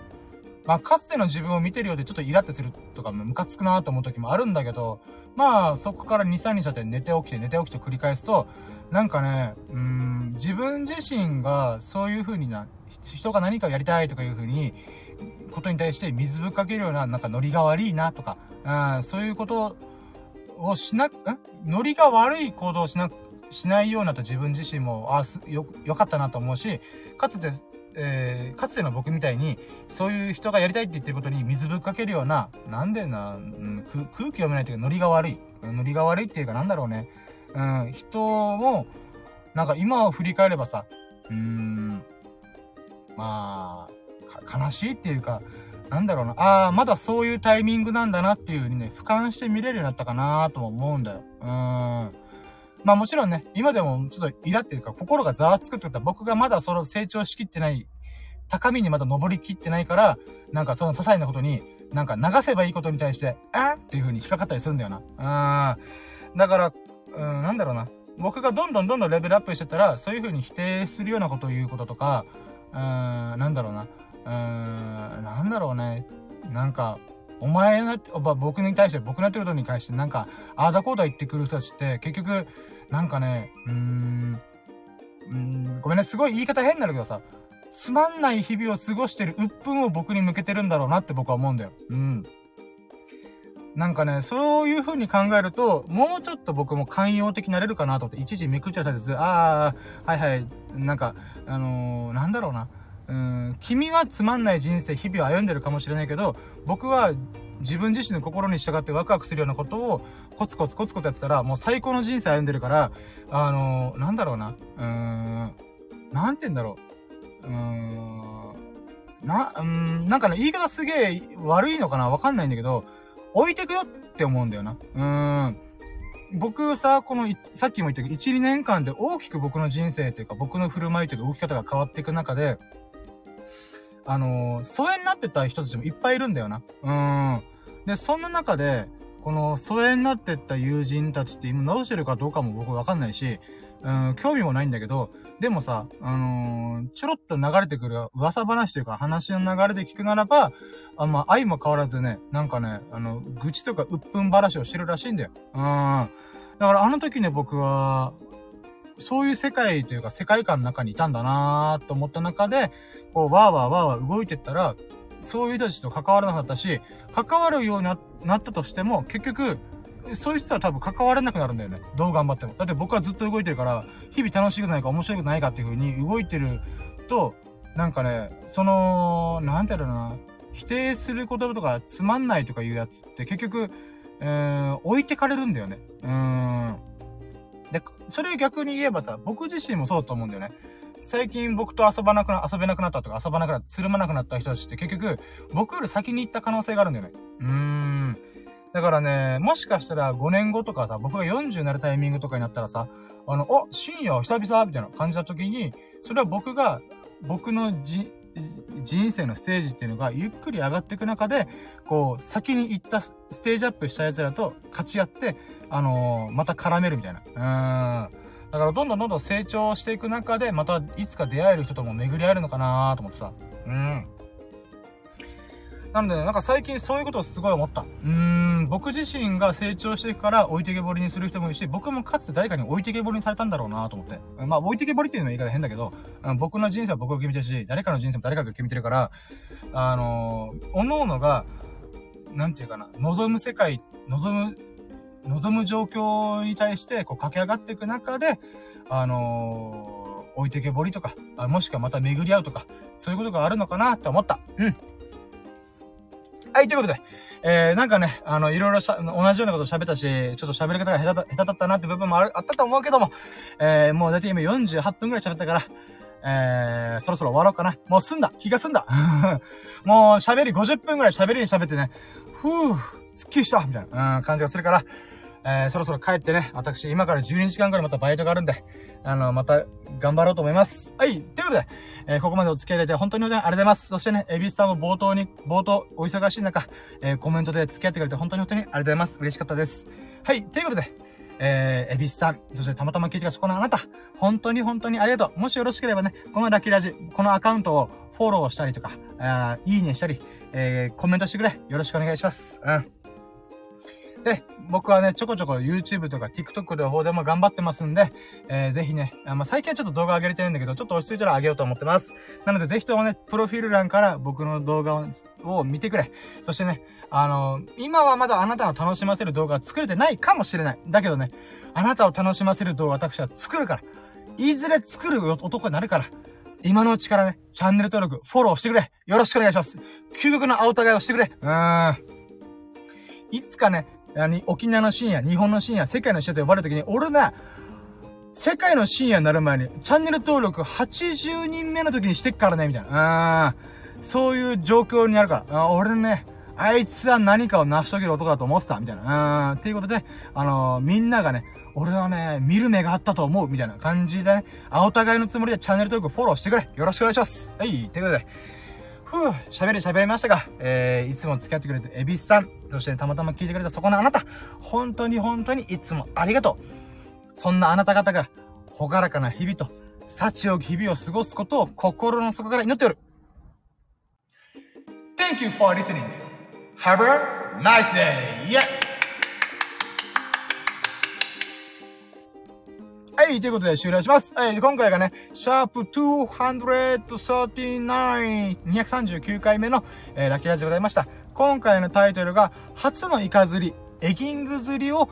まあ、かつての自分を見てるようでちょっとイラってするとか、ムカつくなと思う時もあるんだけど、まあ、そこから2、3日経って寝て起きて寝て起きて繰り返すと、なんかね、うん、自分自身がそういう風にな、人が何かをやりたいとかいう風に、ことに対して水ぶっかけるような、なんかノリが悪いなとか、そういうことをしな、ん？ノリが悪い行動をしな、しないようなと自分自身も、あす、よ、よかったなと思うし、かつて、えー、かつての僕みたいに、そういう人がやりたいって言ってることに水ぶっかけるような、なんでな、うん、空気読めないというか、ノリが悪い。ノリが悪いっていうか、なんだろうね。うん、人も、なんか今を振り返ればさ、うーん、まあ、悲しいっていうか、なんだろうな、ああ、まだそういうタイミングなんだなっていう風にね、俯瞰して見れるようになったかなとも思うんだよ。うーん。まあもちろんね、今でもちょっとイラっていうか、心がざわつくってことは僕がまだその成長しきってない高みにまだ登りきってないから、なんかその些細なことに、なんか流せばいいことに対して、あっていう風に引っかかったりするんだよな。うん。だから、うん、なんだろうな。僕がどんどんどんどんレベルアップしてたら、そういう風に否定するようなことを言うこととか、うーん、なんだろうな。うーん、なんだろうね。なんか、お前が、僕に対して、僕のやってることに対して、なんか、ああだこうだ言ってくる人たちって、結局、なんかね、うーん、うーん、ごめんね、すごい言い方変になるけどさ、つまんない日々を過ごしてる鬱憤を僕に向けてるんだろうなって僕は思うんだよ。うん。なんかね、そういう風に考えると、もうちょっと僕も寛容的になれるかなと思って、一時めくっちゃったです。ああ、はいはい、なんか、あのー、なんだろうな。うん、君はつまんない人生、日々を歩んでるかもしれないけど、僕は自分自身の心に従ってワクワクするようなことをコツコツコツコツやってたら、もう最高の人生歩んでるから、あのー、なんだろうな。うーん、なんて言うんだろう。うーん、な、うん、なんかね、言い方すげえ悪いのかな？わかんないんだけど、置いてくよって思うんだよな。うーん。僕さ、この、さっきも言ったけど、1、2年間で大きく僕の人生というか、僕の振る舞いというか、動き方が変わっていく中で、あのー、疎遠になってた人たちもいっぱいいるんだよな。うん。で、そんな中で、この疎遠になってった友人たちって今直してるかどうかも僕わかんないし、うん、興味もないんだけど、でもさ、あのー、ちょろっと流れてくる噂話というか話の流れで聞くならば、あまあ、愛も変わらずね、なんかね、あの、愚痴とか鬱憤話をしてるらしいんだよ。うん。だからあの時ね、僕は、そういう世界というか世界観の中にいたんだなーと思った中で、こう、わーわーわーわー動いてったら、そういう人たちと関わらなかったし、関わるようになったとしても、結局、そういう人は多分関われなくなるんだよね。どう頑張っても。だって僕はずっと動いてるから、日々楽しくないか面白くないかっていう風に動いてると、なんかね、その、なんていうな、否定する言葉とかつまんないとかいうやつって結局、えーん、置いてかれるんだよね。うーん。で、それを逆に言えばさ、僕自身もそうだと思うんだよね。最近僕と遊ばなくな、遊べなくなったとか遊ばなくなった、つるまなくなった人たちって結局、僕より先に行った可能性があるんだよね。うーん。だからね、もしかしたら5年後とかさ、僕が40になるタイミングとかになったらさ、あの、お、深夜久々みたいな感じた時に、それは僕が、僕のじ、人生のステージっていうのがゆっくり上がっていく中で、こう、先に行ったステージアップした奴らと勝ち合って、あのー、また絡めるみたいな。うーん。だからどんどんどんどん成長していく中で、またいつか出会える人とも巡り合えるのかなと思ってさ。うん。なので、ね、なんか最近そういうことをすごい思った。うーん、僕自身が成長していくから置いてけぼりにする人もいるし、僕もかつて誰かに置いてけぼりにされたんだろうなと思って。まあ、置いてけぼりっていうのは言い方変だけど、僕の人生は僕が決めてるし、誰かの人生も誰かが決めてるから、あのー、各々が、なんていうかな、望む世界、望む望む状況に対して、こう、駆け上がっていく中で、あのー、置いてけぼりとか、あもしくはまた巡り合うとか、そういうことがあるのかなって思った。うん。はい、ということで、えー、なんかね、あの、いろいろしゃ、同じようなこと喋ったし、ちょっと喋り方が下手だ、下手だったなって部分もある、あったと思うけども、えー、もうだいたい今48分くらい喋ったから、えー、そろそろ終わろうかな。もう済んだ気が済んだ *laughs* もう喋り50分くらい喋りに喋ってね、ふぅ、すっきりしたみたいな、うん、感じがするから、えー、そろそろ帰ってね、私、今から12時間くらいまたバイトがあるんで、あの、また、頑張ろうと思います。はい。ということで、えー、ここまでお付き合いいただいて本当にありがとうございます。そしてね、エビスさんも冒頭に、冒頭、お忙しい中、えー、コメントで付き合ってくれて本当に本当にありがとうございます。嬉しかったです。はい。ということで、えー、エビスさん、そしてたまたま聞いてくそこのあなた、本当に本当にありがとう。もしよろしければね、このラッキーラジ、このアカウントをフォローしたりとか、あいいねしたり、えー、コメントしてくれ。よろしくお願いします。うん。で、僕はね、ちょこちょこ YouTube とか TikTok の方でも頑張ってますんで、えー、ぜひね、あまあ、最近はちょっと動画上げれてないんだけど、ちょっと落ち着いたら上げようと思ってます。なので、ぜひともね、プロフィール欄から僕の動画を見てくれ。そしてね、あのー、今はまだあなたを楽しませる動画は作れてないかもしれない。だけどね、あなたを楽しませる動画私は作るから。いずれ作る男になるから。今のうちからね、チャンネル登録、フォローしてくれ。よろしくお願いします。究極の青互いをしてくれ。うーん。いつかね、沖縄の深夜、日本の深夜、世界の深夜と呼ばれるときに、俺が、世界の深夜になる前に、チャンネル登録80人目の時にしてっからね、みたいな。あそういう状況になるから。あ俺ね、あいつは何かを成し遂げる男だと思ってた、みたいな。うん。っていうことで、あのー、みんながね、俺はね、見る目があったと思う、みたいな感じでね、あお互いのつもりでチャンネル登録フォローしてくれ。よろしくお願いします。はい、ということで、ふぅ、喋り喋りましたが、えー、いつも付き合ってくれてエビスさん、そしてたまたま聞いてくれたそこのあなた、本当に本当にいつもありがとう。そんなあなた方が、ほがらかな日々と、幸よき日々を過ごすことを心の底から祈っておる。Thank you for listening. Have a nice day. Yeah! はい、ということで終了します。はい、今回がね、シャープ239、239回目の、えー、ラッキーラジでございました。今回のタイトルが、初のイカ釣り、エギング釣りを、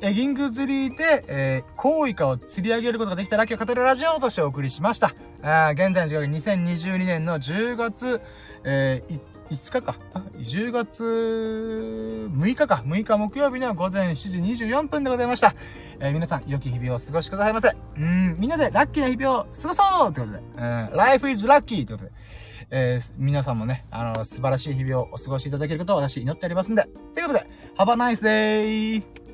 エギング釣りで、えー、コウイカを釣り上げることができたラッキーを語るラジオとしてお送りしました。あ現在の時刻2022年の10月、えー、5日か。10月6日か。6日木曜日の午前7時24分でございました。えー、皆さん、良き日々をお過ごしくださいませ。うん、みんなでラッキーな日々を過ごそうってことで、うん、life is lucky ってことで、えー、皆さんもね、あの、素晴らしい日々をお過ごしいただけることを私祈っておりますんで。ということで、have a nice day!